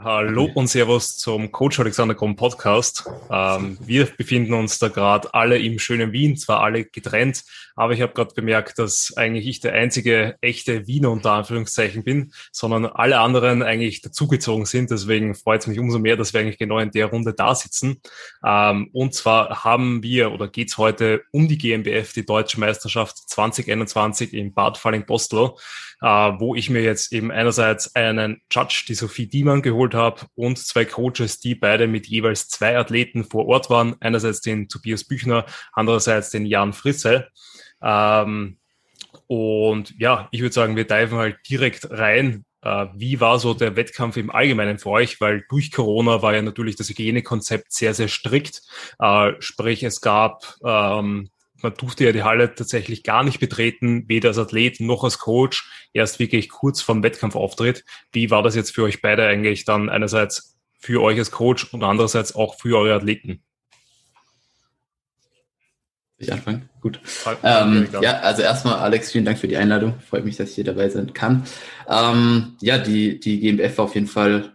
Hallo und Servus zum Coach Alexander Krom Podcast. Ähm, wir befinden uns da gerade alle im schönen Wien, zwar alle getrennt, aber ich habe gerade bemerkt, dass eigentlich ich der einzige echte Wiener unter Anführungszeichen bin, sondern alle anderen eigentlich dazugezogen sind. Deswegen freut es mich umso mehr, dass wir eigentlich genau in der Runde da sitzen. Ähm, und zwar haben wir oder geht's heute um die GmbF, die Deutsche Meisterschaft 2021 in Bad Falling-Postel äh, wo ich mir jetzt eben einerseits einen Judge, die Sophie Diemann, geholt habe und zwei Coaches, die beide mit jeweils zwei Athleten vor Ort waren. Einerseits den Tobias Büchner, andererseits den Jan Frisse. Ähm, und ja, ich würde sagen, wir diven halt direkt rein. Äh, wie war so der Wettkampf im Allgemeinen für euch? Weil durch Corona war ja natürlich das Hygienekonzept sehr, sehr strikt. Äh, sprich, es gab ähm, man durfte ja die Halle tatsächlich gar nicht betreten, weder als Athlet noch als Coach, erst wirklich kurz vom Wettkampfauftritt. Wie war das jetzt für euch beide eigentlich dann einerseits für euch als Coach und andererseits auch für eure Athleten? Ich anfangen? Gut. Ähm, ja, also erstmal, Alex, vielen Dank für die Einladung. Freut mich, dass ich hier dabei sein kann. Ähm, ja, die, die GmbF war auf jeden Fall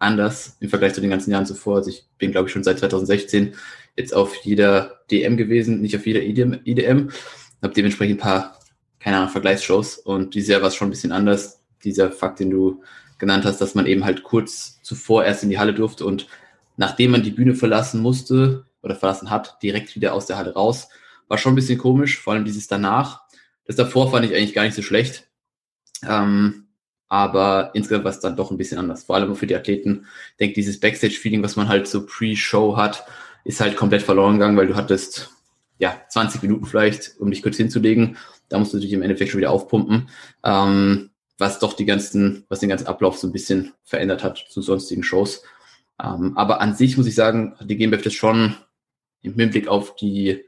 anders im Vergleich zu den ganzen Jahren zuvor. Also ich bin, glaube ich, schon seit 2016 jetzt auf jeder DM gewesen, nicht auf jeder IDM. IDM. Habe dementsprechend ein paar, keine Ahnung, Vergleichsshows und dieses Jahr war es schon ein bisschen anders. Dieser Fakt, den du genannt hast, dass man eben halt kurz zuvor erst in die Halle durfte und nachdem man die Bühne verlassen musste oder verlassen hat, direkt wieder aus der Halle raus. War schon ein bisschen komisch, vor allem dieses danach. Das davor fand ich eigentlich gar nicht so schlecht. Ähm, aber insgesamt war es dann doch ein bisschen anders. Vor allem für die Athleten. Ich denke, dieses Backstage-Feeling, was man halt so pre-Show hat, ist halt komplett verloren gegangen, weil du hattest ja 20 Minuten vielleicht, um dich kurz hinzulegen. Da musst du dich im Endeffekt schon wieder aufpumpen. Ähm, was doch die ganzen, was den ganzen Ablauf so ein bisschen verändert hat zu sonstigen Shows. Ähm, aber an sich muss ich sagen, hat die GmbF das schon im Hinblick auf die,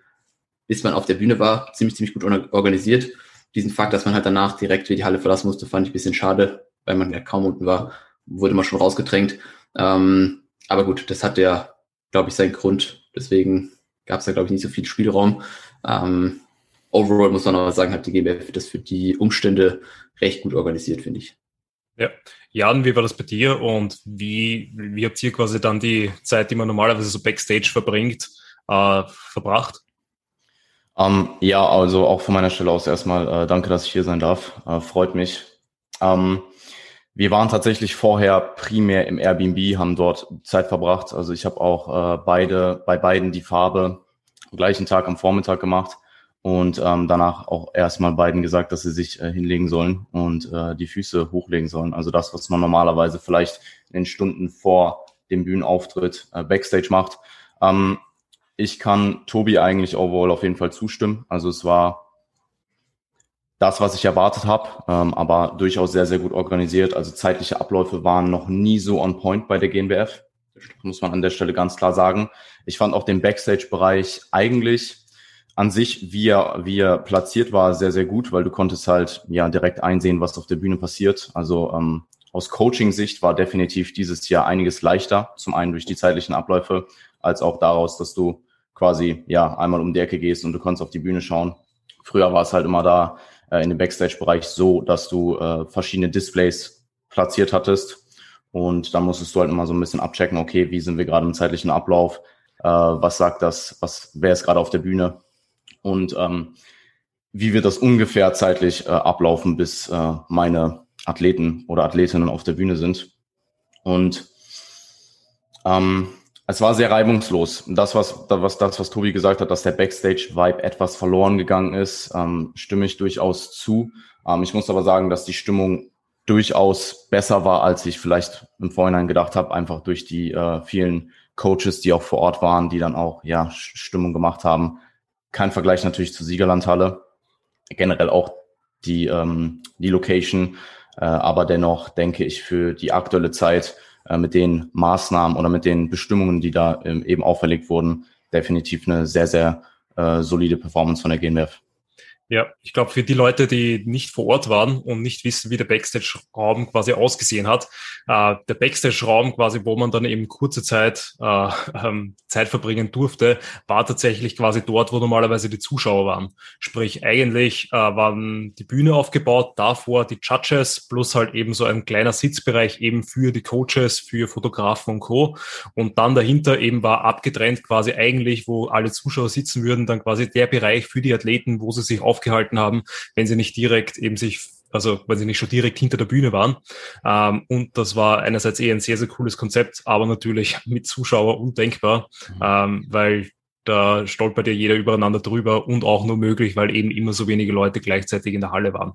bis man auf der Bühne war, ziemlich, ziemlich gut organisiert. Diesen Fakt, dass man halt danach direkt wieder die Halle verlassen musste, fand ich ein bisschen schade, weil man ja kaum unten war, wurde man schon rausgedrängt. Ähm, aber gut, das hat ja glaube ich, sein Grund. Deswegen gab es da, glaube ich, nicht so viel Spielraum. Ähm, overall muss man aber sagen, hat die GmbF das für die Umstände recht gut organisiert, finde ich. Ja. Jan, wie war das bei dir und wie, wie habt ihr quasi dann die Zeit, die man normalerweise so Backstage verbringt, äh, verbracht? Um, ähm, ja, also auch von meiner Stelle aus erstmal äh, danke, dass ich hier sein darf. Äh, freut mich. Ähm, wir waren tatsächlich vorher primär im Airbnb, haben dort Zeit verbracht. Also ich habe auch äh, beide bei beiden die Farbe am gleichen Tag am Vormittag gemacht und ähm, danach auch erstmal beiden gesagt, dass sie sich äh, hinlegen sollen und äh, die Füße hochlegen sollen. Also das, was man normalerweise vielleicht in den Stunden vor dem Bühnenauftritt äh, Backstage macht. Ähm, ich kann Tobi eigentlich overall auf jeden Fall zustimmen. Also es war das, was ich erwartet habe, ähm, aber durchaus sehr, sehr gut organisiert. Also zeitliche Abläufe waren noch nie so on point bei der GmbF. muss man an der Stelle ganz klar sagen. Ich fand auch den Backstage-Bereich eigentlich an sich, wie er, wie er platziert war, sehr, sehr gut, weil du konntest halt ja direkt einsehen, was auf der Bühne passiert. Also ähm, aus Coaching-Sicht war definitiv dieses Jahr einiges leichter. Zum einen durch die zeitlichen Abläufe, als auch daraus, dass du quasi ja einmal um die Ecke gehst und du konntest auf die Bühne schauen. Früher war es halt immer da, äh, in dem Backstage-Bereich so, dass du äh, verschiedene Displays platziert hattest. Und dann musstest du halt immer so ein bisschen abchecken, okay, wie sind wir gerade im zeitlichen Ablauf? Äh, was sagt das? Was, wer ist gerade auf der Bühne? Und ähm, wie wird das ungefähr zeitlich äh, ablaufen, bis äh, meine Athleten oder Athletinnen auf der Bühne sind? Und ähm, es war sehr reibungslos. Das, was, was, das, was Tobi gesagt hat, dass der Backstage-Vibe etwas verloren gegangen ist, ähm, stimme ich durchaus zu. Ähm, ich muss aber sagen, dass die Stimmung durchaus besser war, als ich vielleicht im Vorhinein gedacht habe, einfach durch die äh, vielen Coaches, die auch vor Ort waren, die dann auch ja Stimmung gemacht haben. Kein Vergleich natürlich zur Siegerlandhalle. Generell auch die, ähm, die Location, äh, aber dennoch denke ich für die aktuelle Zeit mit den Maßnahmen oder mit den Bestimmungen, die da ähm, eben auferlegt wurden, definitiv eine sehr, sehr äh, solide Performance von der GNBF. Ja, ich glaube, für die Leute, die nicht vor Ort waren und nicht wissen, wie der Backstage-Raum quasi ausgesehen hat, äh, der Backstage-Raum quasi, wo man dann eben kurze Zeit äh, ähm, Zeit verbringen durfte, war tatsächlich quasi dort, wo normalerweise die Zuschauer waren. Sprich, eigentlich äh, waren die Bühne aufgebaut, davor die Judges plus halt eben so ein kleiner Sitzbereich eben für die Coaches, für Fotografen und Co. Und dann dahinter eben war abgetrennt quasi eigentlich, wo alle Zuschauer sitzen würden, dann quasi der Bereich für die Athleten, wo sie sich auf aufgehalten haben, wenn sie nicht direkt eben sich also wenn sie nicht schon direkt hinter der Bühne waren. Ähm, und das war einerseits eh ein sehr, sehr cooles Konzept, aber natürlich mit Zuschauer undenkbar, mhm. ähm, weil da stolpert ja jeder übereinander drüber und auch nur möglich, weil eben immer so wenige Leute gleichzeitig in der Halle waren.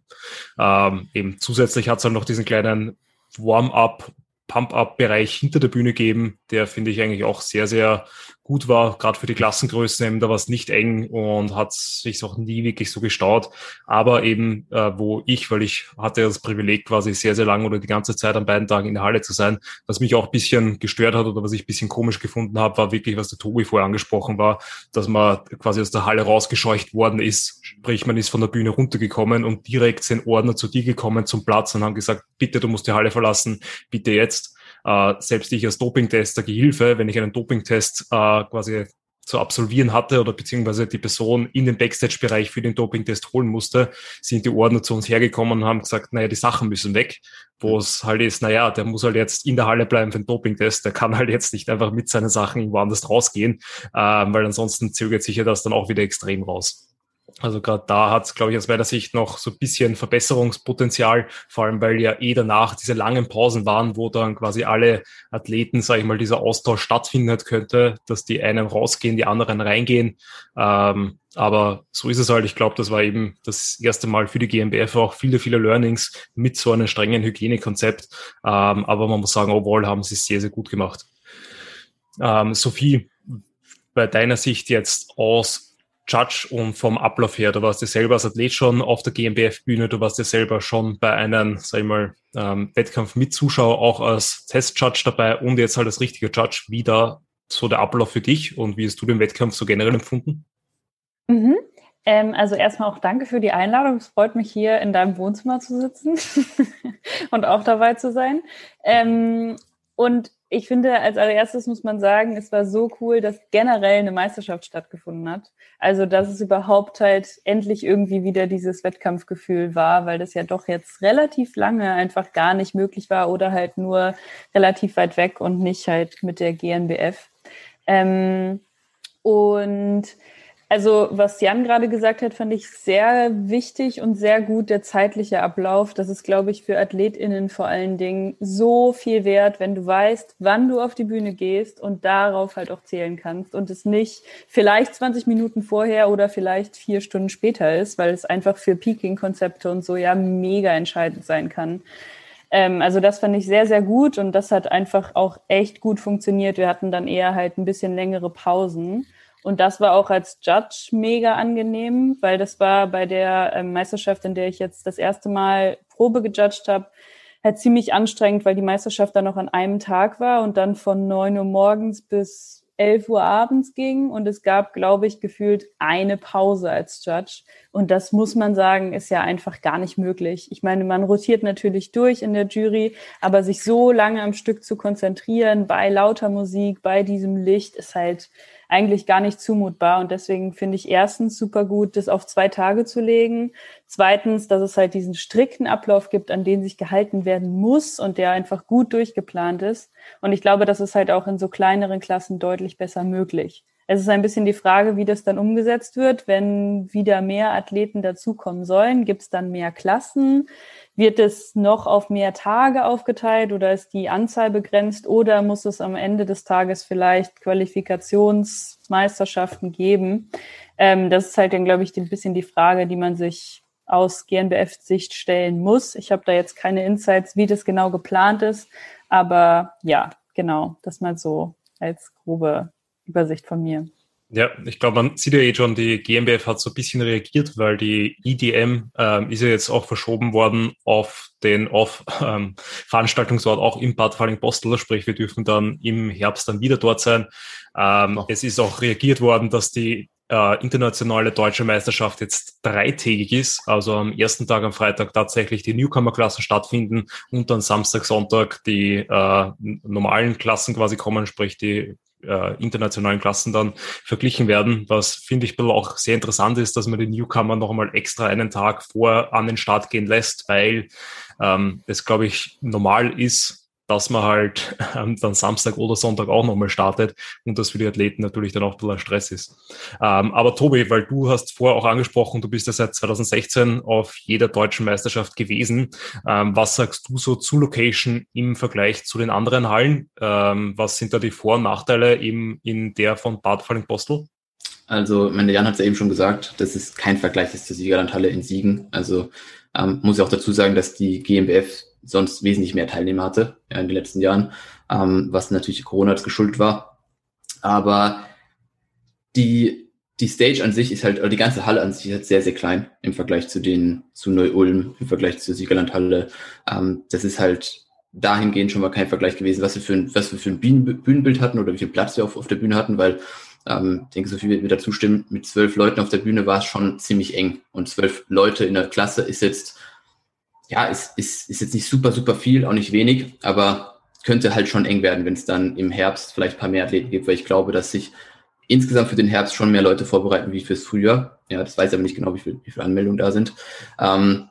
Ähm, eben zusätzlich hat es halt noch diesen kleinen Warm-up, Pump-up-Bereich hinter der Bühne geben, der finde ich eigentlich auch sehr, sehr gut war, gerade für die Klassengrößen eben, da war es nicht eng und hat sich auch nie wirklich so gestaut. Aber eben, äh, wo ich, weil ich hatte das Privileg quasi sehr, sehr lang oder die ganze Zeit an beiden Tagen in der Halle zu sein, was mich auch ein bisschen gestört hat oder was ich ein bisschen komisch gefunden habe, war wirklich, was der Tobi vorher angesprochen war, dass man quasi aus der Halle rausgescheucht worden ist. Sprich, man ist von der Bühne runtergekommen und direkt sind Ordner zu dir gekommen zum Platz und haben gesagt, bitte, du musst die Halle verlassen, bitte jetzt. Äh, selbst ich als Dopingtester Gehilfe, wenn ich einen Dopingtest äh, quasi zu absolvieren hatte oder beziehungsweise die Person in den Backstage-Bereich für den Dopingtest holen musste, sind die Ordner zu uns hergekommen und haben gesagt, naja, die Sachen müssen weg. Wo es halt ist, naja, der muss halt jetzt in der Halle bleiben für den Dopingtest, der kann halt jetzt nicht einfach mit seinen Sachen irgendwo anders rausgehen, äh, weil ansonsten zögert sich ja das dann auch wieder extrem raus. Also gerade da hat es, glaube ich, aus meiner Sicht noch so ein bisschen Verbesserungspotenzial, vor allem weil ja eh danach diese langen Pausen waren, wo dann quasi alle Athleten, sage ich mal, dieser Austausch stattfinden könnte, dass die einen rausgehen, die anderen reingehen. Ähm, aber so ist es halt. Ich glaube, das war eben das erste Mal für die GmbF auch viele, viele Learnings mit so einem strengen Hygienekonzept. Ähm, aber man muss sagen, overall haben sie es sehr, sehr gut gemacht. Ähm, Sophie, bei deiner Sicht jetzt aus Judge und vom Ablauf her. Du warst ja selber als Athlet schon auf der GmbF-Bühne, du warst ja selber schon bei einem, sag ich mal, ähm, Wettkampf mit Zuschauer auch als Test-Judge dabei und jetzt halt als richtiger Judge. Wie da so der Ablauf für dich und wie hast du den Wettkampf so generell empfunden? Mhm. Ähm, also erstmal auch danke für die Einladung. Es freut mich hier in deinem Wohnzimmer zu sitzen und auch dabei zu sein. Ähm, und ich finde, als allererstes muss man sagen, es war so cool, dass generell eine Meisterschaft stattgefunden hat. Also, dass es überhaupt halt endlich irgendwie wieder dieses Wettkampfgefühl war, weil das ja doch jetzt relativ lange einfach gar nicht möglich war oder halt nur relativ weit weg und nicht halt mit der GNBF. Ähm, und also was Jan gerade gesagt hat, fand ich sehr wichtig und sehr gut der zeitliche Ablauf. Das ist, glaube ich, für Athletinnen vor allen Dingen so viel wert, wenn du weißt, wann du auf die Bühne gehst und darauf halt auch zählen kannst und es nicht vielleicht 20 Minuten vorher oder vielleicht vier Stunden später ist, weil es einfach für Peaking-Konzepte und so ja mega entscheidend sein kann ähm, also das fand ich sehr, sehr gut und das hat einfach auch echt gut funktioniert. Wir hatten dann eher halt ein bisschen längere Pausen. Und das war auch als Judge mega angenehm, weil das war bei der ähm, Meisterschaft, in der ich jetzt das erste Mal Probe gejudged habe, halt ziemlich anstrengend, weil die Meisterschaft dann noch an einem Tag war und dann von neun Uhr morgens bis elf Uhr abends ging. Und es gab, glaube ich, gefühlt eine Pause als Judge. Und das muss man sagen, ist ja einfach gar nicht möglich. Ich meine, man rotiert natürlich durch in der Jury, aber sich so lange am Stück zu konzentrieren bei lauter Musik, bei diesem Licht, ist halt eigentlich gar nicht zumutbar. Und deswegen finde ich erstens super gut, das auf zwei Tage zu legen. Zweitens, dass es halt diesen strikten Ablauf gibt, an den sich gehalten werden muss und der einfach gut durchgeplant ist. Und ich glaube, das ist halt auch in so kleineren Klassen deutlich besser möglich. Es ist ein bisschen die Frage, wie das dann umgesetzt wird, wenn wieder mehr Athleten dazukommen sollen. Gibt es dann mehr Klassen? Wird es noch auf mehr Tage aufgeteilt oder ist die Anzahl begrenzt oder muss es am Ende des Tages vielleicht Qualifikationsmeisterschaften geben? Ähm, das ist halt dann, glaube ich, ein bisschen die Frage, die man sich aus GNBF-Sicht stellen muss. Ich habe da jetzt keine Insights, wie das genau geplant ist, aber ja, genau, das mal so als grobe Übersicht von mir. Ja, ich glaube, man sieht ja eh schon, die GmbF hat so ein bisschen reagiert, weil die IDM ähm, ist ja jetzt auch verschoben worden auf den auf ähm, Veranstaltungsort auch im Bad Falling-Postel, sprich wir dürfen dann im Herbst dann wieder dort sein. Ähm, oh. Es ist auch reagiert worden, dass die äh, internationale deutsche Meisterschaft jetzt dreitägig ist, also am ersten Tag am Freitag tatsächlich die Newcomer-Klassen stattfinden und dann Samstag, Sonntag die äh, normalen Klassen quasi kommen, sprich die äh, internationalen Klassen dann verglichen werden. Was finde ich auch sehr interessant ist, dass man die Newcomer noch einmal extra einen Tag vor an den Start gehen lässt, weil ähm, es, glaube ich, normal ist, dass man halt ähm, dann Samstag oder Sonntag auch nochmal startet und das für die Athleten natürlich dann auch ein bisschen Stress ist. Ähm, aber Tobi, weil du hast vorher auch angesprochen, du bist ja seit 2016 auf jeder deutschen Meisterschaft gewesen. Ähm, was sagst du so zu Location im Vergleich zu den anderen Hallen? Ähm, was sind da die Vor- und Nachteile eben in der von Bad Falling-Postel? Also, meine Jan hat es ja eben schon gesagt, das ist kein Vergleich ist zur Siegerlandhalle in Siegen. Also ähm, muss ich auch dazu sagen, dass die GmbF sonst wesentlich mehr Teilnehmer hatte ja, in den letzten Jahren, ähm, was natürlich Corona als geschuldet war. Aber die, die Stage an sich ist halt, oder die ganze Halle an sich ist halt sehr, sehr klein im Vergleich zu den, zu Neu-Ulm, im Vergleich zur Siegerlandhalle. Ähm, das ist halt dahingehend schon mal kein Vergleich gewesen, was wir für ein, was wir für ein Bühnenbild hatten oder wie viel Platz wir auf, auf der Bühne hatten, weil ähm, ich denke, so viel wird mir dazu stimmen, mit zwölf Leuten auf der Bühne war es schon ziemlich eng. Und zwölf Leute in der Klasse ist jetzt ja, ist, ist, ist jetzt nicht super, super viel, auch nicht wenig, aber könnte halt schon eng werden, wenn es dann im Herbst vielleicht ein paar mehr Athleten gibt, weil ich glaube, dass sich insgesamt für den Herbst schon mehr Leute vorbereiten wie fürs Frühjahr. Ja, das weiß ich aber nicht genau, wie, viel, wie viele Anmeldungen da sind. Ähm,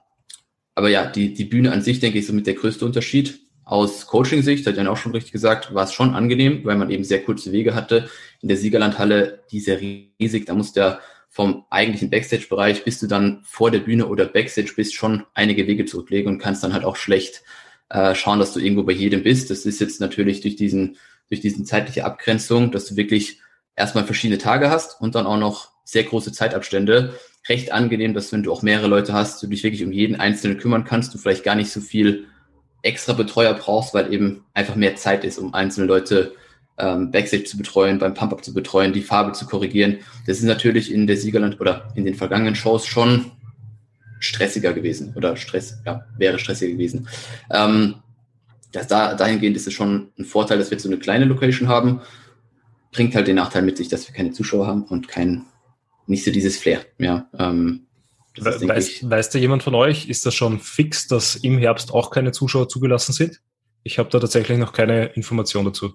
aber ja, die, die Bühne an sich, denke ich, ist somit der größte Unterschied. Aus Coaching-Sicht, hat Jan auch schon richtig gesagt, war es schon angenehm, weil man eben sehr kurze Wege hatte. In der Siegerlandhalle, die ist ja riesig, da muss der vom eigentlichen Backstage-Bereich, bis du dann vor der Bühne oder Backstage bist, schon einige Wege zurücklegen und kannst dann halt auch schlecht äh, schauen, dass du irgendwo bei jedem bist. Das ist jetzt natürlich durch diesen, durch diesen zeitliche Abgrenzung, dass du wirklich erstmal verschiedene Tage hast und dann auch noch sehr große Zeitabstände. Recht angenehm, dass wenn du auch mehrere Leute hast, du dich wirklich um jeden Einzelnen kümmern kannst, du vielleicht gar nicht so viel extra Betreuer brauchst, weil eben einfach mehr Zeit ist, um einzelne Leute ähm, Backstage zu betreuen, beim Pump-Up zu betreuen, die Farbe zu korrigieren. Das ist natürlich in der Siegerland oder in den vergangenen Shows schon stressiger gewesen oder Stress, ja, wäre stressiger gewesen. Ähm, das da, dahingehend ist es schon ein Vorteil, dass wir jetzt so eine kleine Location haben. Bringt halt den Nachteil mit sich, dass wir keine Zuschauer haben und kein, nicht so dieses Flair. Ja, ähm, ist, weiß, weiß da jemand von euch, ist das schon fix, dass im Herbst auch keine Zuschauer zugelassen sind? Ich habe da tatsächlich noch keine Information dazu.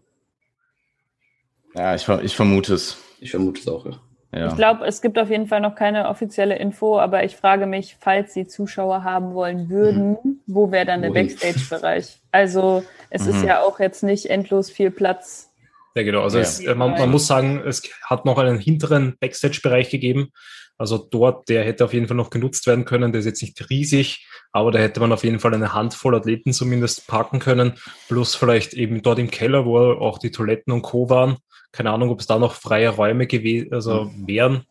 Ja, ich, ich vermute es. Ich vermute es auch, ja. Ja. Ich glaube, es gibt auf jeden Fall noch keine offizielle Info, aber ich frage mich, falls Sie Zuschauer haben wollen würden, mhm. wo wäre dann der Backstage-Bereich? Also es mhm. ist ja auch jetzt nicht endlos viel Platz. Ja, genau. Also ja. Es, man, man, muss sagen, es hat noch einen hinteren Backstage-Bereich gegeben. Also dort, der hätte auf jeden Fall noch genutzt werden können. Der ist jetzt nicht riesig, aber da hätte man auf jeden Fall eine Handvoll Athleten zumindest packen können. Plus vielleicht eben dort im Keller, wo auch die Toiletten und Co. waren keine Ahnung, ob es da noch freie Räume gewesen, also mhm. wären.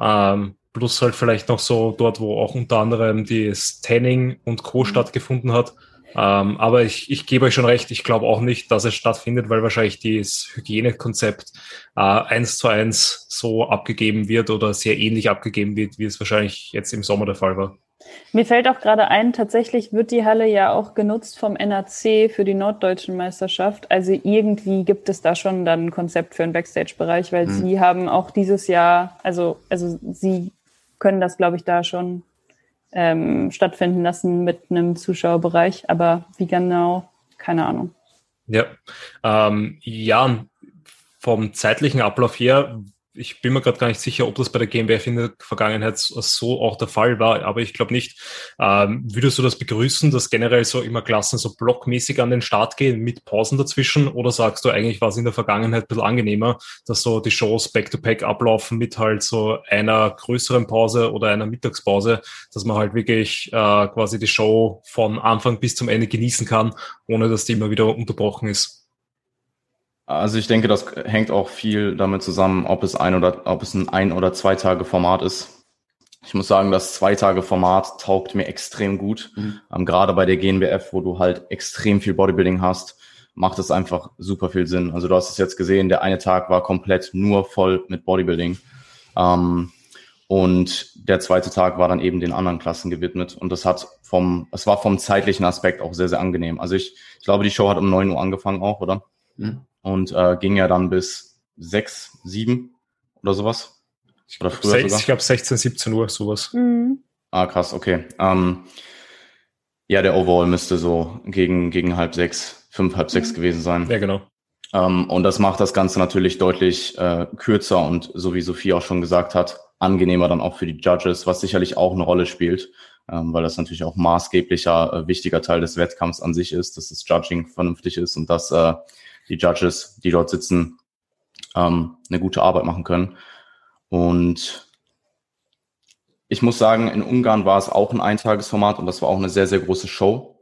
Ähm, plus halt vielleicht noch so dort, wo auch unter anderem das Tanning und Co. Mhm. stattgefunden hat. Ähm, aber ich, ich gebe euch schon recht, ich glaube auch nicht, dass es stattfindet, weil wahrscheinlich das Hygienekonzept äh, eins zu eins so abgegeben wird oder sehr ähnlich abgegeben wird, wie es wahrscheinlich jetzt im Sommer der Fall war. Mir fällt auch gerade ein, tatsächlich wird die Halle ja auch genutzt vom NAC für die norddeutschen Meisterschaft. Also irgendwie gibt es da schon dann ein Konzept für einen Backstage-Bereich, weil mhm. sie haben auch dieses Jahr, also, also sie können das, glaube ich, da schon ähm, stattfinden lassen mit einem Zuschauerbereich. Aber wie genau, keine Ahnung. Ja, ähm, ja, vom zeitlichen Ablauf her ich bin mir gerade gar nicht sicher, ob das bei der GmbF in der Vergangenheit so auch der Fall war, aber ich glaube nicht. Ähm, würdest du das begrüßen, dass generell so immer Klassen so blockmäßig an den Start gehen mit Pausen dazwischen? Oder sagst du eigentlich war es in der Vergangenheit ein bisschen angenehmer, dass so die Shows back-to-back -back ablaufen mit halt so einer größeren Pause oder einer Mittagspause, dass man halt wirklich äh, quasi die Show von Anfang bis zum Ende genießen kann, ohne dass die immer wieder unterbrochen ist? Also ich denke, das hängt auch viel damit zusammen, ob es ein oder ob es ein ein oder zwei Tage Format ist. Ich muss sagen, das zwei Tage Format taugt mir extrem gut. Mhm. Ähm, gerade bei der GNBF, wo du halt extrem viel Bodybuilding hast, macht es einfach super viel Sinn. Also du hast es jetzt gesehen, der eine Tag war komplett nur voll mit Bodybuilding. Ähm, und der zweite Tag war dann eben den anderen Klassen gewidmet. Und das hat vom, es war vom zeitlichen Aspekt auch sehr, sehr angenehm. Also ich, ich glaube, die Show hat um neun Uhr angefangen auch, oder? Mhm und äh, ging ja dann bis sechs, sieben oder sowas. Oder früher 6, sogar? Ich glaube 16, 17 Uhr, sowas. Mhm. Ah, krass, okay. Ähm, ja, der Overall müsste so gegen, gegen halb sechs, fünf, halb sechs mhm. gewesen sein. Ja, genau. Ähm, und das macht das Ganze natürlich deutlich äh, kürzer und so wie Sophie auch schon gesagt hat, angenehmer dann auch für die Judges, was sicherlich auch eine Rolle spielt, ähm, weil das natürlich auch maßgeblicher, äh, wichtiger Teil des Wettkampfs an sich ist, dass das Judging vernünftig ist und dass äh, die Judges, die dort sitzen, ähm, eine gute Arbeit machen können. Und ich muss sagen, in Ungarn war es auch ein Eintagesformat und das war auch eine sehr, sehr große Show.